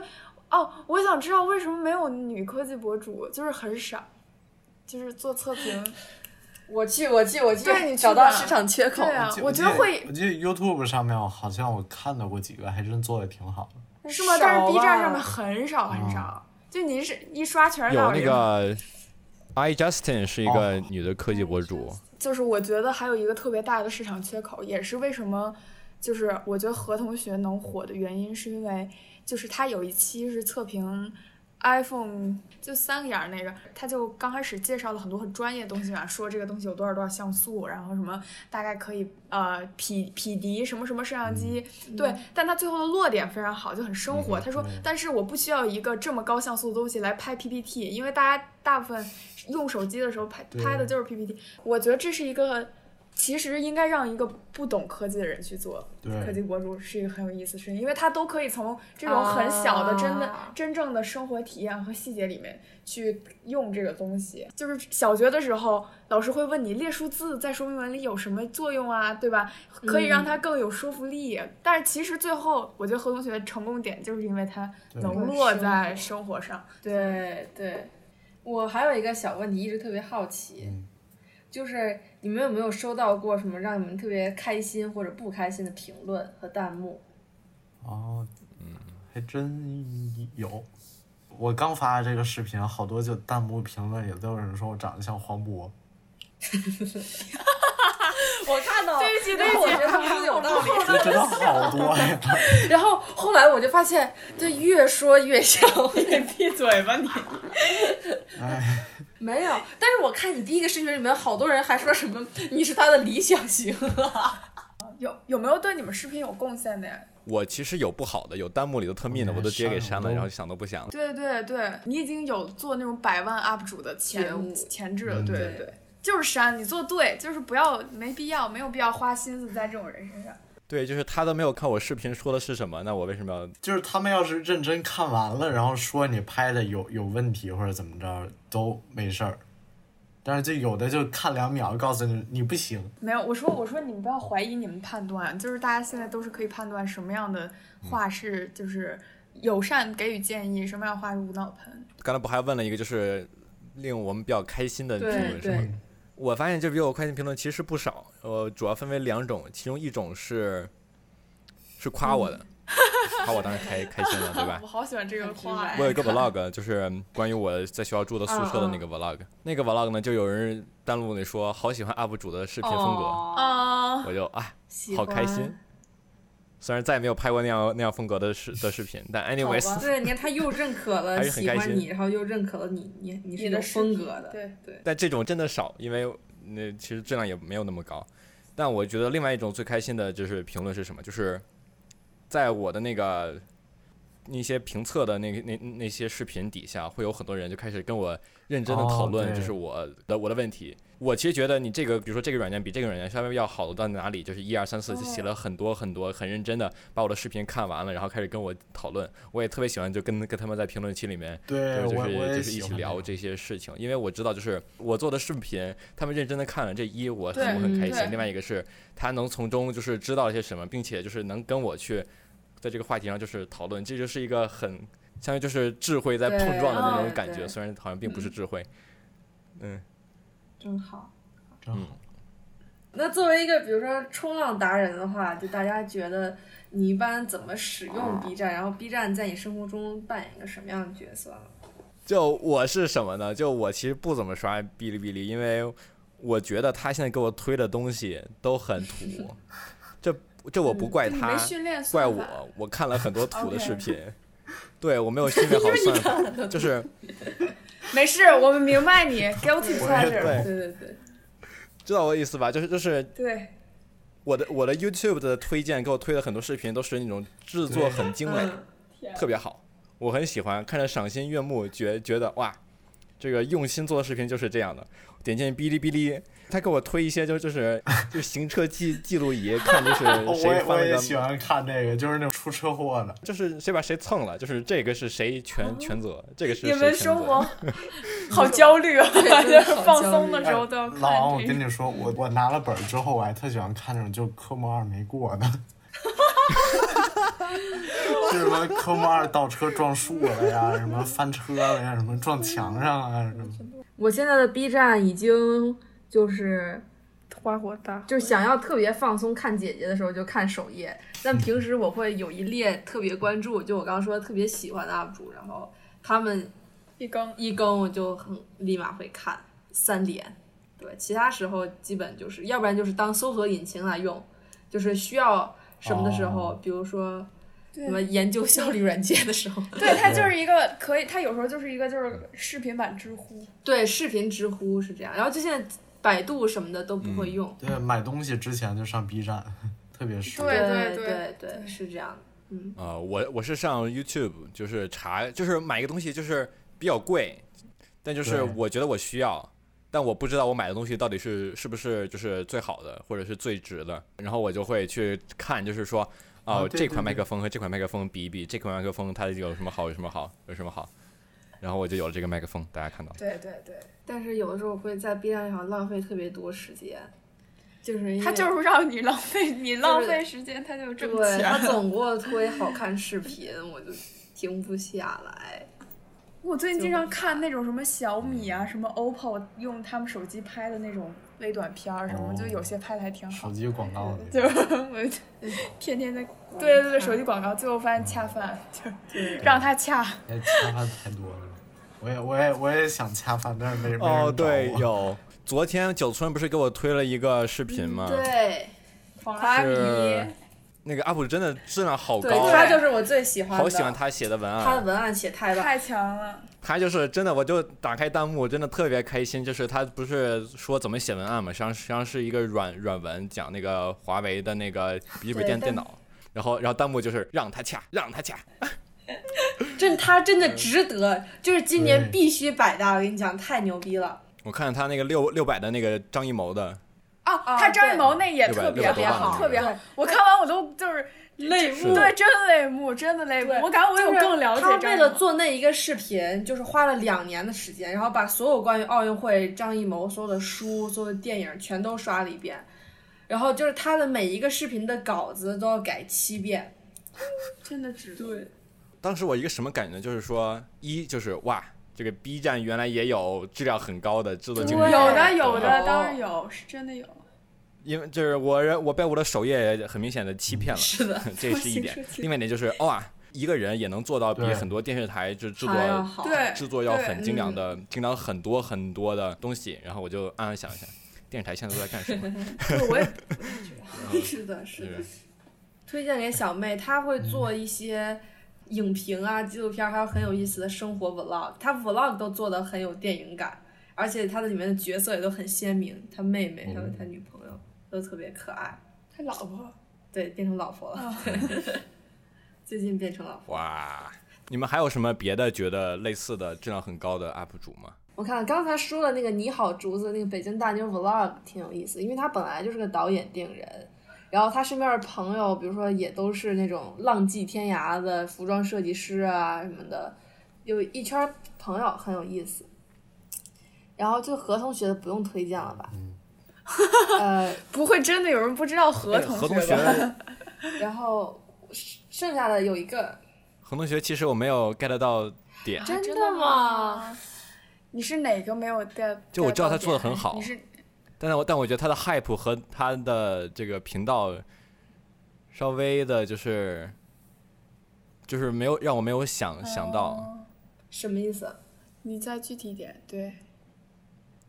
C: 哦，我想知道为什么没有女科技博主，就是很少，就是做测评。
B: 我去，我去，我去，
C: 对你去
B: 找到市场缺口。
C: 对啊，我觉得会
D: 我记得 YouTube 上面好像我看到过几个，还真做的挺好的。
C: 是吗？但是 B 站上面很少很
D: 嗯
C: 少，就你是一刷全是
A: 有那。个 I Justin 是一个
D: 哦。
A: 女的科技博主，
C: 就是我觉得还有一个特别大的市场缺口，也是为什么，就是我觉得何同学能火的原因，是因为就是他有一期是测评 iPhone 就三个眼儿那个，他就刚开始介绍了很多很专业的东西嘛，说这个东西有多少多少像素，然后什么大概可以呃匹匹敌什么什么摄像机，对，但他最后的落点非常好，就很生活。
D: 嗯
C: 他说，但是我不需要一个这么高像素的东西来拍 PPT，因为大家大部分用手机的时候拍拍的就是 PPT。我觉得这是一个。其实应该让一个不懂科技的人去做科技博主是一个很有意思的事情，因为他都可以从这种很小的真的、
B: 啊
C: 真正的生活体验和细节里面去用这个东西。就是小学的时候，老师会问你列数字在说明文里有什么作用啊，对吧？可以让它更有说服力。但是其实最后，我觉得何同学成功点就是因为他能落在生活上。
B: 对对，我还有一个小问题，一直特别好奇，
D: 嗯
B: 就是你们有没有收到过什么让你们特别开心或者不开心的评论和弹幕？
D: 哦，嗯，还真有。我刚发这个视频，好多就弹幕评论里都有人说我长得像黄渤。
B: 我看到了，
C: 对不起，对不起，
B: 我觉得他们说的有道理。
D: 这真的好多呀！
B: 然后后来我就发现，这，越说越像。
C: 你闭嘴吧你！
D: 哎，
B: 没有，但是我看你第一个视频里面，好多人还说什么你是他的理想型。
C: 有有没有对你们视频有贡献的呀？
A: 我其实有不好的，有弹幕里的特密的，我都直接给删了，然后想都不想了。
C: 对对对，你已经有做那种百万 UP 主的
B: 觉悟
C: 前前置了，
D: 嗯
C: 对
B: 对
C: 对，就是删，你做对，就是不要没必要，没有必要花心思在这种人身上。
A: 对，就是他都没有看我视频说的是什么，那我为什么要？
D: 就是他们要是认真看完了，然后说你拍的有有问题或者怎么着都没事儿，但是就有的就看两秒，告诉你你不行。
C: 没有，我说我说你们不要怀疑你们判断，就是大家现在都是可以判断什么样的话是就是友善给予建议，什么样的话是无脑喷。
A: 刚才不还问了一个就是令我们比较开心的评
B: 对
A: 论是吗？
B: 对，
A: 我发现这比我快进评论其实不少，呃，主要分为两种，其中一种是是夸我的，夸我当时开开心了，对吧
C: 我？好喜欢这个
B: 很直
C: 话呀
A: 我有一个 vlog，就是关于我在学校住的宿舍的那个 vlog。那个 vlog 呢，就有人弹幕里说好喜欢 UP 主的视频风格，我就啊好开心
B: 欢。
A: 虽然再也没有拍过那样那样风格的视的视频，但 anyways，
B: 吧对，你看他又认可了 喜欢你，然后又认可了你，你你是有
C: 你的
B: 风格的，
C: 对
B: 对，
A: 但这种真的少，因为那其实质量也没有那么高。但我觉得另外一种最开心的就是评论是什么？就是在我的那个那些评测的那个那那些视频底下，会有很多人就开始跟我认真的讨论，就是我的我的问题。我其实觉得你这个，比如说这个软件比这个软件稍微要好到哪里，就是一二三四
C: 就
A: 写了很多很多，很认真的把我的视频看完了，然后开始跟我讨论。我也特别喜欢就跟跟他们在评论区里面
D: 对，
A: 就是就是一起聊这些事情，因为我知道就是我做的视频，他们认真的看了，这一我
C: 对
A: 我很开心，另外一个是他能从中就是知道一些什么，并且就是能跟我去在这个话题上就是讨论，这就是一个很相当于就是智慧在碰撞的那种感觉，虽然好像并不是智慧，嗯，
B: 真好。
D: 真好。
B: 那作为一个比如说冲浪达人的话，就大家觉得你一般怎么使用 B 站？然后 B 站在你生活中扮演一个什么样的角色？
A: 就我是什么呢？就我其实不怎么刷哔哩哔哩，因为我觉得他现在给我推的东西都很土，这这我不怪他怪我，我看了很多土的视频，对我没有训练好算法，就是
C: 没事，我们明白你 guilty pleasure。
A: 对
B: 对对对，
A: 知道我的意思吧？就是就是
C: 对，
A: 我的我的 YouTube 的推荐给我推的很多视频都是那种制作很精美，
B: 嗯
A: 特别好，我很喜欢，看着赏心悦目，觉觉得哇，这个用心做的视频就是这样的。点进哔哩哔哩，他给我推一些就就是 就行车记记录仪，看就是
D: 哦我
A: 谁
D: 也我
A: 翻了个
D: 也喜欢看这个，就是那种出车祸的。
A: 就是谁把谁蹭了，就是这个是谁全全责，这个是
C: 你
A: 谁全
C: 们生活
A: 责。
C: 好焦虑啊！放松的时候都要看
D: 老王，我。跟你说，我我拿了本儿之后，我还特喜欢看那种就科目二没过的，就什么科目二倒车撞树了呀，什么翻车了呀，什么撞墙上啊，什么。
B: 我现在的 B 站已经就是
C: 花火大
B: 就是想要特别放松看姐姐的时候就看首页，但平时我会有一列特别关注，就我刚刚说特别喜欢的 UP 主，然后他们
C: 一更
B: 一更我就很立马会看三点，对，其他时候基本就是要不然就是当搜索引擎来用，就是需要什么的时候，
D: 哦
B: 比如说什么研究效率软件的时候。
C: 对，它就是一个可以，它有时候就是一个就是视频版知乎。
B: 对，视频知乎是这样，然后就现在百度什么的都不会用。
D: 对，买东西之前就上 B 站，特别是。
C: 对
B: 对
C: 对
B: 对，是这样的。嗯，
A: 呃，我我是上 YouTube，就是查，就是买一个东西，就是比较贵，但就是我觉得我需要，但我不知道我买的东西到底是是不是就是最好的，或者是最值的，然后我就会去看，就是说，哦，这款麦克风和这款麦克风比一比，这款麦克风它有什么好，有什么好，有什么好，然后我就有了这个麦克风，大家看到。
C: 对对对，
B: 但是有的时候会在 B 站上浪费特别多时间，就是因为
C: 它就是让你浪费，你浪费时间，他就挣
B: 对他。总给我推好看视频，我就停不下来。
C: 我最近经常看那种什么小米啊、什么 OPPO 用他们手机拍的那种微短片儿什么，
D: 哦
C: 就有些拍的还挺好
D: 手。机广告的，
C: 就我就 天天在，对对对，手机广告，最后发现恰饭，就，让他恰。
D: 哎，恰饭太多了。我也我也我也想恰饭，但是没没人
A: 哦，
D: 找
A: 对，有。昨天九村不是给我推了一个视频吗？
B: 对，
C: 华迷，
A: 是那个 UP 主真的质量好
B: 对，
A: 高，
B: 他就是我最喜欢的。
A: 好喜欢他写的文案。
B: 他的文案写太棒。
C: 太强了。
A: 他就是真的，我就打开弹幕，真的特别开心。就是他不是说怎么写文案嘛，实际上实际上是一个软软文，讲那个华为的那个笔记本电电脑。然后，然后弹幕就是让他掐，让他掐。
B: 真他真的值得，就是今年必须百大，我跟你讲，太牛逼了。
A: 我看他那个六六百的那个张艺谋的，
C: 啊，
B: 啊
C: 他张艺
B: 对
C: 谋那也
A: 600
C: 特别
A: 600多万
C: 好，
A: 那个
C: 特别好
B: 对。
C: 我看完我都就是
B: 泪
A: 目
C: 对，真泪目，真的泪目。
B: 对
C: 我感觉我有
B: 就是
C: 更了解
B: 他为了。做那一个视频，就是花了两年的时间，然后把所有关于奥运会张艺谋所有的书、所有的电影全都刷了一遍，然后就是他的每一个视频的稿子都要改七遍。
C: 真的值得。
B: 对，
A: 当时我一个什么感觉呢？就是说，一就是哇，这个 B 站原来也有质量很高的制作精
B: 对
A: 神。
C: 有的有
B: 有
C: 的当然有，是真的有。
A: 因为就是我人我被我的首页很明显的欺骗了，
B: 是的，
A: 这是一点另外一点就是哇，一个人也能做到比很多电视台就制作
B: 要好。
C: 对，
A: 制作要很精良的，精良很多很多的东西。然后我就暗暗想一下，电视台现在都在干什么？
C: 我也
B: 是的，是的。推荐给小妹，她会做一些影评啊、纪录片，还有很有意思的生活 vlog。她 vlog 都做的很有电影感，而且她的里面的角色也都很鲜明。她妹妹还有她女朋友都特别可爱。
C: 他老婆
B: 对，变成老婆了。最近变成老婆。
A: 哇！你们还有什么别的觉得类似的质量很高的 UP 主吗？
B: 我看刚才说的那个你好竹子那个北京大妞 vlog 挺有意思，因为他本来就是个导演电影人，然后他身边的朋友，比如说也都是那种浪迹天涯的服装设计师啊什么的，有一圈朋友很有意思。然后就何同学的不用推荐了吧？呃，
C: 不会真的有人不知道何
A: 哎
C: 同
A: 何同
C: 学。
B: 然后剩下的有一个
A: 何同学其实我没有 get 到点，
B: 真的
C: 真的
B: 吗？
C: 你是哪个没有 get？
A: 就我知道他做
C: 的
A: 很好
C: 你是
A: 但是我但我觉得他的 hype 和他的这个频道稍微的就是就是没有让我没有想想到，
C: 哦。
B: 什么意思？
C: 你再具体一点，对，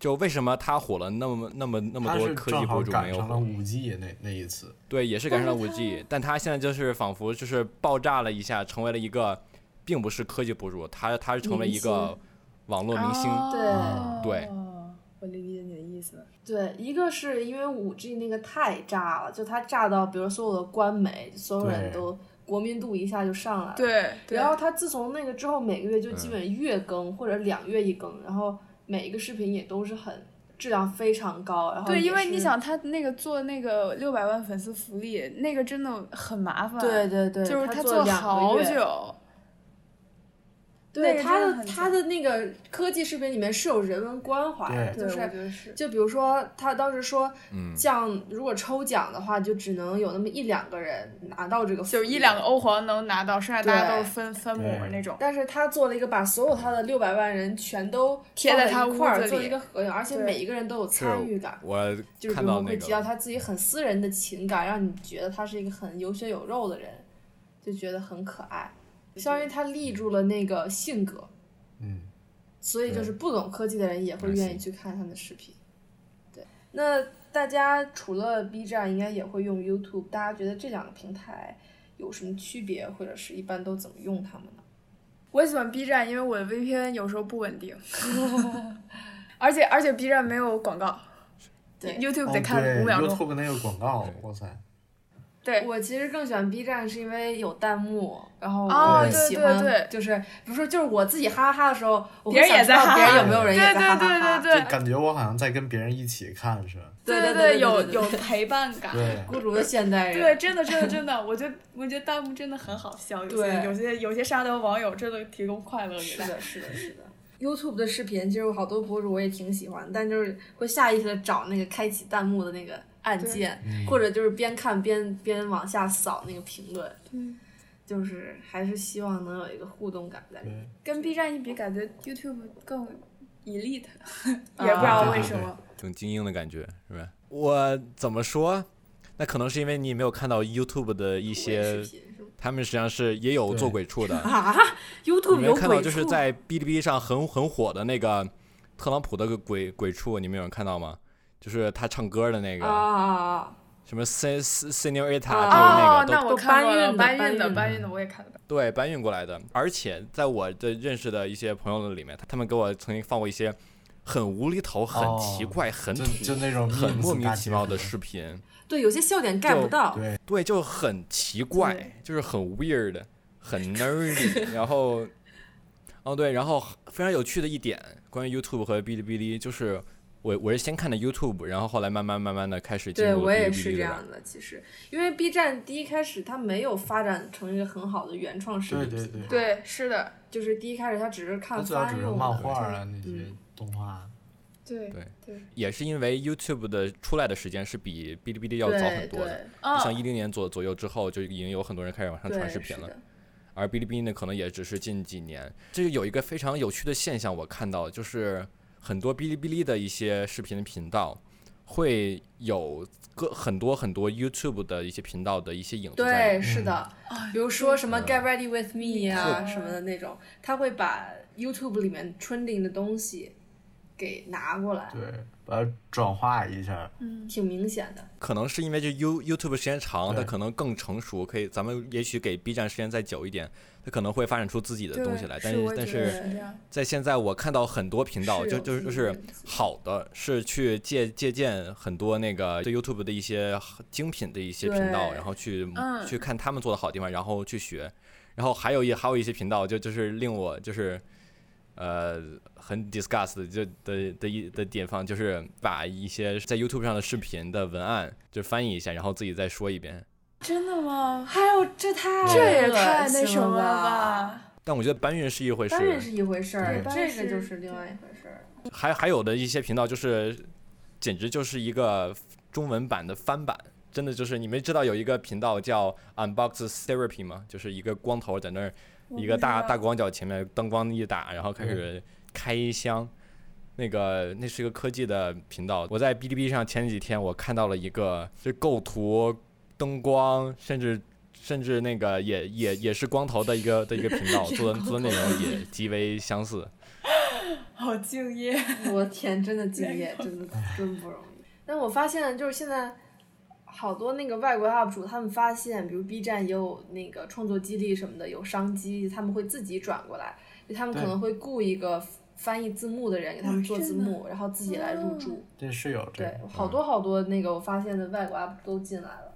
A: 就为什么他火了那么那么那么多科技博主没有火？
D: 赶上了五 G 那那一次，
A: 对，也是赶上了五 G，但他现在就是仿佛就是爆炸了一下，成为了一个，并不是科技博主，他他是成为一个网络明星。
C: 哦
A: 对
C: 我理解你的意思。
B: 对，一个是因为五 G 那个太炸了，就它炸到，比如所有的官媒，所有人都国民度一下就上来了。。
C: 对，对
B: 然后它自从那个之后，每个月就基
A: 嗯
B: 本月更、或者两月一更，然后每一个视频也都是很质量非常高。然后
C: 对，因为你，想他那个做那个六百万粉丝福利，那个真的很麻烦。
B: 对对对，
C: 就是
B: 他
C: 做好。久。那
B: 对他
C: 的
B: 他的那个科技视频里面是有人文关怀的，就是。就比如说，他当时说，
A: 嗯
B: 像如果抽奖的话，就只能有那么一两个人拿到这个，
C: 就是一两个欧皇能拿到，剩下大家都是分分母那种。
B: 但是他做了一个把所有他的六百万人全都
C: 贴在他
B: 放一块儿做一个合影，而且每一个人都有参与感，
A: 我
B: 就是比
A: 看到那
B: 如会提到，他自己很私人的情感，让你觉得他是一个很有血有肉的人，就觉得很可爱，相当于他立住了那个性格，
D: 嗯，
B: 所以就是不懂科技的人也会
A: 嗯
B: 愿意去看他的视频。对，那大家除了 B 站，应该也会用 YouTube，大家觉得这两个平台有什么区别，或者是一般都怎么用它们呢？
C: 我喜欢 B 站，因为我的 VPN 有时候不稳定 而且而且 B 站没有广告
B: 对
C: ，YouTube
D: 哦
C: 得看五秒钟。
D: ，YouTube 那个广告，哇塞，
C: 对，
B: 我其实更喜欢 B 站，是因为有弹幕，然后
C: 哦
B: 我喜欢，
C: 对对对
B: 就是比如说，就是我自己哈哈哈的时候，
C: 别人也在哈哈
B: 别人有没有人也
C: 对
B: 在哈
C: 对
B: 哈哈。
C: 对对
D: 就感觉我好像在跟别人一起看似的。
B: 对
C: 对
B: 对对
C: 有有陪伴感。
D: 对，
B: 孤独的现代人。
C: 对，真的，真的，真的，我觉得，我觉得弹幕真的很好笑。有些，有些，有些沙雕网友真的提供快乐给大家。
B: 是的，是的，是的。YouTube 的视频，其实有好多博主我也挺喜欢，但就是会下意识的找那个开启弹幕的那个按键，或者就是边看边边往下扫那个评论，
C: 嗯，
B: 就是还是希望能有一个互动感在里面。
C: 跟 B 站一比，感觉 YouTube 更 elite，
B: 啊
C: 也不知道为什么。
A: 更精英的感觉，是吧？我怎么说？那可能是因为你没有看到 YouTube 的一些
B: 视，频
A: 他们实际上是也有做鬼畜的。
B: 啊，YouTube
A: 没有看到就是在哔哩哔哩上很很火的那个特朗普的个鬼鬼畜，你们有人看到吗？就是他唱歌的那个！什么 Se Senorita，就是那个都
C: 那我看过了，
B: 都搬运的
C: 搬运的，
B: 搬
C: 搬运的，我也看到。
A: 对搬运过来的。而且在我的认识的一些朋友的里面，他们给我曾经放过一些很无厘头、很
D: 哦
A: 奇怪、很
D: 就
A: 土、
D: 就那种
A: 很莫名其妙的视频。
B: 对，有些笑点 get 不到。
D: 对，
A: 对，就很奇怪，就是很 weird，很 nerdy，然后，哦对，然后非常有趣的一点，关于 YouTube 和哔哩哔哩，就是我我是先看的 YouTube，然后后来慢慢慢慢的开始进
B: 对
A: 入哔哩
B: 我也是。这样的，其实因为 B 站第一开始它没有发展成一个很好的原创视
D: 对对
B: 频平台，
D: 对
C: 对，是的，
B: 就是第一开始它只是看翻用
D: 只是漫画啊那些
B: 嗯
D: 动画，
C: 对
A: 对
C: 对，
A: 也是因为 YouTube 的出来的时间是比哔哩哔哩要早很多的，像一零年左左右之后，就已经有很多人开始往上传视频了。而哔哩哔哩呢，可能也只是近几年。这个有一个非常有趣的现象，我看到就是很多哔哩哔哩的一些视频的频道会有个很多很多 YouTube 的一些频道的一些影子
B: 对，是的，
C: 啊
B: 比如说什么
A: 嗯
B: Get Ready with Me 啊
C: 是
B: 什么的那种，他会把 YouTube 里面 trending 的东西给拿过来，
D: 对，把它转化一下，嗯。
B: 挺明显的。
A: 可能是因为这 You YouTube 时间长，它可能更成熟，可以咱们也许给 B 站时间再久一点，它可能会发展出自己的东西来。但是但
C: 是。
A: 在现在我看到很多频道，就就就是
B: 的影子
A: 好的，是去借借鉴很多那个就 YouTube 的一些精品的一些频道，然后去、
C: 嗯
A: 去看他们做的好地方，然后去学。然后还有一还有一些频道，就就是令我就是呃很 disgust 的就的的一的地方，就是把一些在 YouTube 上的视频的文案就翻译一下，然后自己再说一遍。
C: 真的吗？
B: 还有这太
C: 这也太那什么了
B: 吧？
A: 但我觉得搬运是一回事，
B: 搬运是一回事儿这个就是另外一回事儿。
A: 还还有的一些频道就是，简直就是一个中文版的翻版，真的就是你们知道有一个频道叫 Unbox Therapy 吗？就是一个光头在那儿，一个大大广角前面灯光一打，然后开始开一箱。那个那是一个科技的频道，我在哔哩哔哩上前几天我看到了一个，这构图、灯光，甚至甚至那个也也也是光头的一个的一个频道，做的做的内容也 极为相似。
C: 好敬业。
B: 我天，真的敬业，真的真不容易。但我发现，就是现在好多那个外国 UP 主，他们发现，比如 B 站也有那个创作激励什么的，有商机，他们会自己转过来，就他们可能会雇一个翻译字幕的人给他们做字幕，然后自己来入驻。
D: 这是有这
B: 对，，好多好多那个我发现的外国 UP 主都进来了。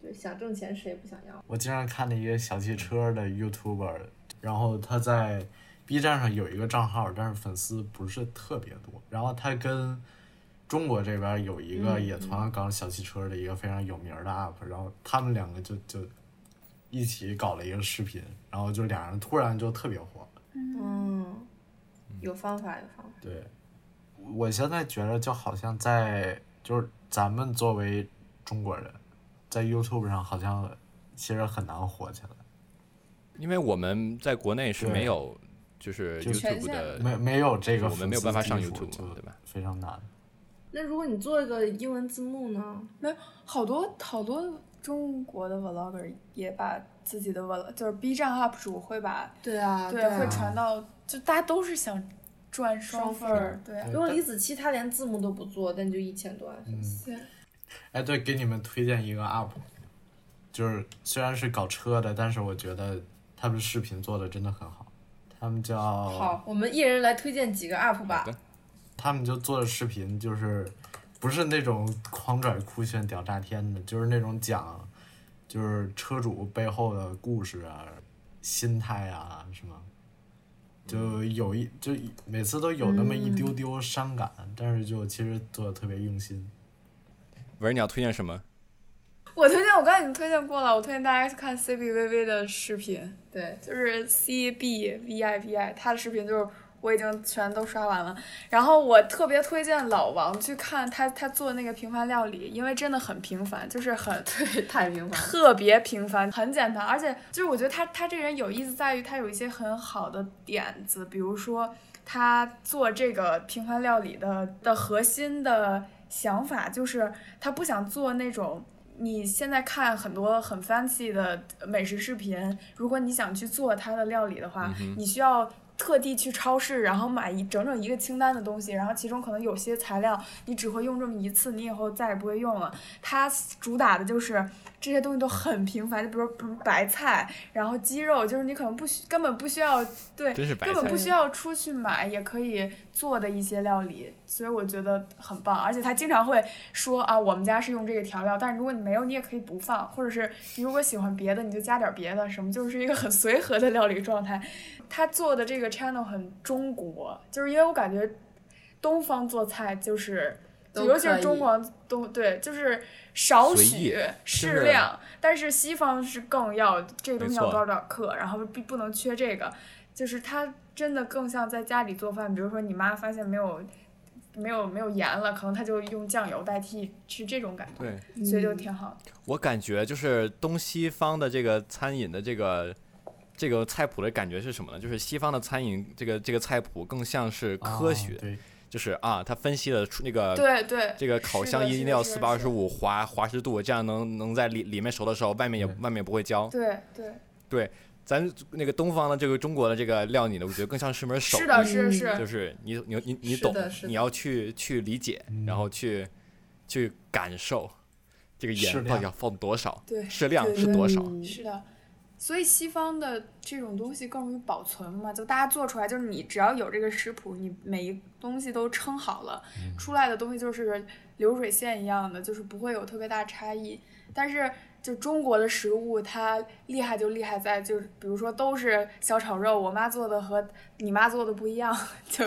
B: 对，想挣钱谁也不想要。
D: 我经常看那些小汽车的 YouTuber，然后他在 B 站上有一个账号，但是粉丝不是特别多。然后他跟中国这边有一个
B: 嗯
D: 也同样搞小汽车的一个非常有名的 UP，然后他们两个就就一起搞了一个视频，然后就俩人突然就特别火。
B: 嗯，有方法，有方法。
D: 对，我现在觉得就好像在就是咱们作为中国人，在 YouTube 上好像其实很难火起来。
A: 因为我们在国内是没有，就是 YouTube 的，
D: 没没有这个
A: 我们没有办法上 YouTube 对吧？
D: 非常难。
B: 那如果你做一个英文字幕呢？
C: 那好多好多中国的 vlogger 也把自己的 vlog，就是 B 站 UP 主会把
B: 对啊，
C: 对
B: 啊
C: 会传到，就大家都是想赚双份儿，对啊
B: 如果李子柒她连字幕都不做，但就一千多万粉丝。
C: 对，
D: 哎，对，给你们推荐一个 UP，就是虽然是搞车的，但是我觉得他们视频做的真的很好。他们叫
B: 好，我们一人来推荐几个 UP 吧。
D: 他们就做的视频就是不是那种狂拽酷炫屌炸天的，就是那种讲就是车主背后的故事啊、心态啊什么，就有一就每次都有那么一丢丢伤感，但是就其实做的特别用心。
A: 文，你要推荐什么？
C: 我推荐，我刚才已经推荐过了。我推荐大家去看 C B V V 的视频，
B: 对，
C: 就是 C B V I V I，他的视频就是我已经全都刷完了。然后我特别推荐老王去看他他做那个平凡料理，因为真的很平凡，就是很
B: 对，太平凡，
C: 特别平凡，很简单。而且就是我觉得他他这人有意思在于他有一些很好的点子，比如说他做这个平凡料理的的核心的想法就是他不想做那种。你现在看很多很 fancy 的美食视频，如果你想去做它的料理的话，你需要特地去超市，然后买一整整一个清单的东西，然后其中可能有些材料你只会用这么一次，你以后再也不会用了。它主打的就是这些东西都很平凡，就比如比如白菜，然后鸡肉，就是你可能不需根本不需要对，根本不需要出去买也可以做的一些料理。所以我觉得很棒，而且他经常会说啊，我们家是用这个调料，但是如果你没有，你也可以不放，或者是你如果喜欢别的，你就加点别的，什么就是一个很随和的料理状态。他做的这个 channel 很中国，就是因为我感觉东方做菜就是，尤其是中国东对，就是少许适量，但是西方是更要这个东西要多少多少克，然后必不能缺这个，就是他真的更像在家里做饭，比如说你妈发现没有。没有没有盐了，可能他就用酱油代替，是这种感觉，
A: 对，
C: 所以就挺好。
A: 我感觉就是东西方的这个餐饮的这个这个菜谱的感觉是什么呢？就是西方的餐饮这个这个菜谱更像是科学，就是啊，他分析了出那个
C: 对对，
A: 这个烤箱一定要四百二十五华华氏度，这样能能在里里面熟的时候，外面也外面不会焦。
C: 对对
A: 对。咱那个东方的这个中国的这个料理呢，我觉得更像是门手艺，
C: 是的，是是，
A: 就是你你你你懂，你要去去理解，然后去去感受这个盐到底要放多少，
C: 对，
A: 适量是多少，
C: 是的。所以西方的这种东西更容易保存嘛，就大家做出来就是你只要有这个食谱，你每一东西都称好了，出来的东西就是流水线一样的，就是不会有特别大差异，但是。就中国的食物，它厉害就厉害在，就是比如说都是小炒肉，我妈做的和你妈做的不一样，就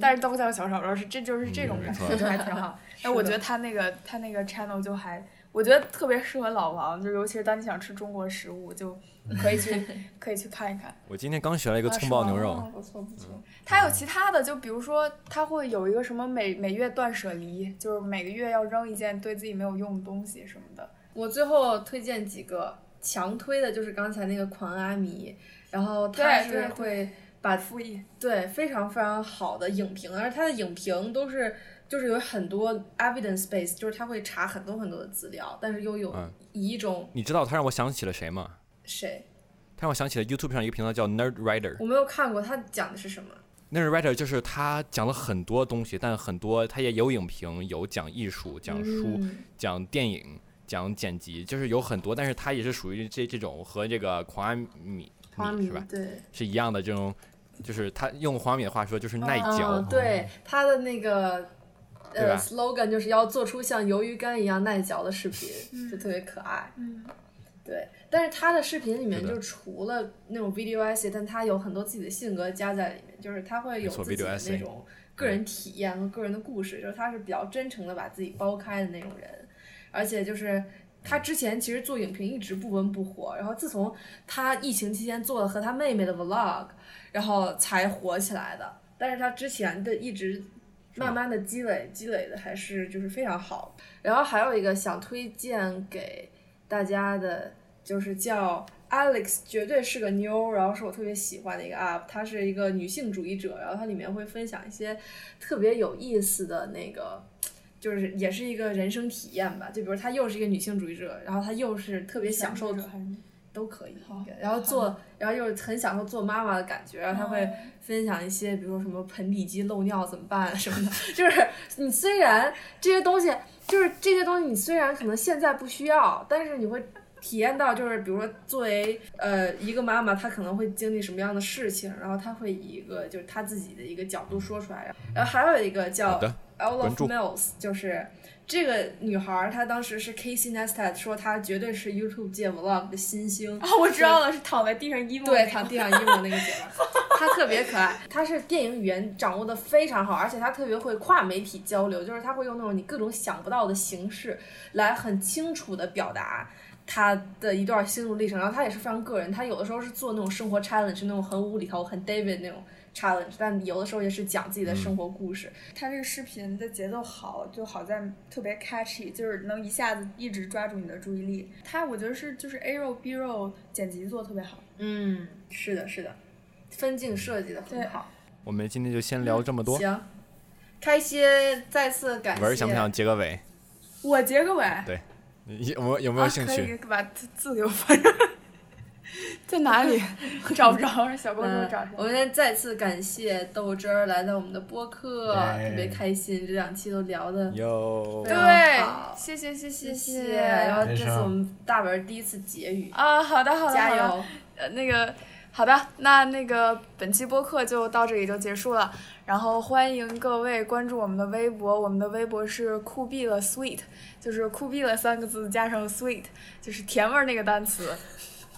C: 但是都叫小炒肉，是这就是这种感觉，就还挺好。哎，我觉得他那个他那个 channel 就还，我觉得特别适合老王，就尤其是当你想吃中国食物，就可以去 可以去看一看。
A: 我今天刚学了一个葱爆牛肉，
B: 不错不错。
C: 他有其他的，就比如说他会有一个什么每每月断舍离，就是每个月要扔一件对自己没有用的东西什么的。
B: 我最后推荐几个强推的，就是刚才那个狂阿米，然后他是会把
C: 复议
B: 对非常非常好的影评，而他的影评都是就是有很多 evidence base，就是他会查很多很多的资料，但是又有以一种
A: 你知道他让我想起了谁吗？
B: 谁？
A: 他让我想起了 YouTube 上一个频道叫 Nerd Writer。
B: 我没有看过，他讲的是什么
A: ？Nerd Writer 就是他讲了很多东西，但很多他也有影评，有讲艺术、讲书、讲电影。讲剪辑就是有很多，但是他也是属于这这种和这个狂阿米米是吧？
B: 对，
A: 是一样的这种，就是他用黄米的话说就是耐嚼。
B: 对，他的那个呃 slogan 就是要做出像鱿鱼干一样耐嚼的视频，就特别可爱。
C: 嗯，
B: 对。但是他的视频里面就除了那种 video essay，但他有很多自己的性格加在里面，就是他会有自己的那种个人体验和个人的故事，就是他是比较真诚的把自己剥开的那种人。而且就是他之前其实做影评一直不温不火，然后自从他疫情期间做了和他妹妹的 vlog，然后才火起来的。但是他之前的一直慢慢的积累积累的还是就是非常好。然后还有一个想推荐给大家的，就是叫 Alex，绝对是个妞，然后是我特别喜欢的一个 up，她是一个女性主义者，然后它里面会分享一些特别有意思的那个。就是也是一个人生体验吧，就比如她又是一个女性主义者，然后她又是特别享受，都可以，然后做，然后又很享受做妈妈的感觉，然后她会分享一些，比如说什么盆底肌漏尿怎么办 什么的，就是你虽然这些东西，就是这些东西你虽然可能现在不需要，但是你会体验到就是比如说作为呃一个妈妈，她可能会经历什么样的事情，然后她会以一个就是她自己的一个角度说出来。然后还有一个叫
A: 好的
B: Ella
A: 关注
B: Mills，就是这个女孩儿，她当时是 Casey Neistat 说她绝对是 YouTube 界 Vlog 的新星。
C: 哦，我知道了，是躺在地上 emo
B: 对，
C: 那个
B: 躺地上 emo 那个姐她特别可爱，她是电影语言掌握的非常好，而且她特别会跨媒体交流，就是她会用那种你各种想不到的形式来很清楚的表达。她的一段心路历程，然后他也是非常个人，他有的时候是做那种生活 challenge，那种很无厘头、很 David 那种 challenge，但有的时候也是讲自己的生活故事。
C: 他这个视频的节奏好，就好在特别 catchy，就是能一下子一直抓住你的注意力。他我觉得是就是 A 肉 B 肉剪辑做得特别好。
B: 嗯，是的，是的，分镜设计的很好。
A: 我们今天就先聊这么多。
B: 行，开心，再次感谢。
A: 文想不想结个尾？
C: 我结个尾，
A: 有没有有没有兴
C: 啊、可
A: 趣？
C: 以把字给我发上。在哪里？找不着，小哥给我
B: 嗯
C: 找。
B: 我们先再次感谢豆汁儿来到我们的播客，
D: 耶
B: 特别开心，这两期都聊的
A: 有
C: 对，谢谢谢谢
B: 谢
C: 谢。
B: 然后这次我们大本第一次结语，
C: 啊，好的好的，好的
B: 加油！
C: 呃，那个好的，那那个本期播客就到这里就结束了。然后欢迎各位关注我们的微博，我们的微博是酷毙了 sweet，就是酷毙了三个字加上 sweet，就是甜味儿那个单词。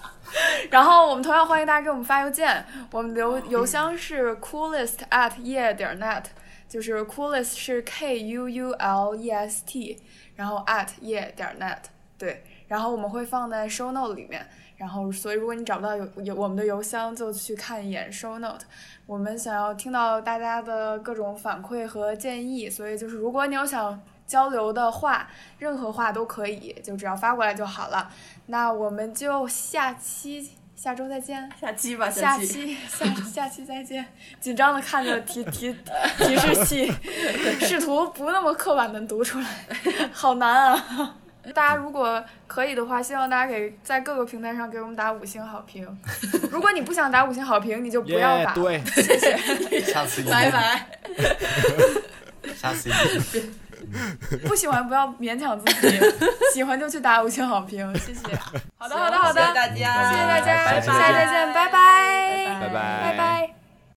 C: 然后我们同样欢迎大家给我们发邮件，我们邮邮箱是 coolest at 夜点 net，就是 coolest 是 k u u l e s t，然后 at 夜点 net，对，然后我们会放在 show note 里面。然后，所以如果你找不到有有我们的邮箱，就去看一眼 show note。我们想要听到大家的各种反馈和建议，所以就是如果你有想交流的话，任何话都可以，就只要发过来就好了。那我们就下期下周再见。
B: 下期吧，
C: 下
B: 期。
C: 期下下期再见，紧张的看着提提提示器，试图不那么刻板的读出来，好难啊！大家如果可以的话，希望大家给在各个平台上给我们打五星好评。如果你不想打五星好评，你就不要打。
A: 耶对，
D: 下次一
B: 拜
D: 定，
B: 拜。
D: 下次一定。
C: 不喜欢不要勉强自己，喜欢就去打五星好评，谢谢。好的，好的，好的，
B: 谢谢大家，
C: 谢谢大家，
A: 拜拜
C: 下期再见，拜拜，
A: 拜拜
C: 拜拜。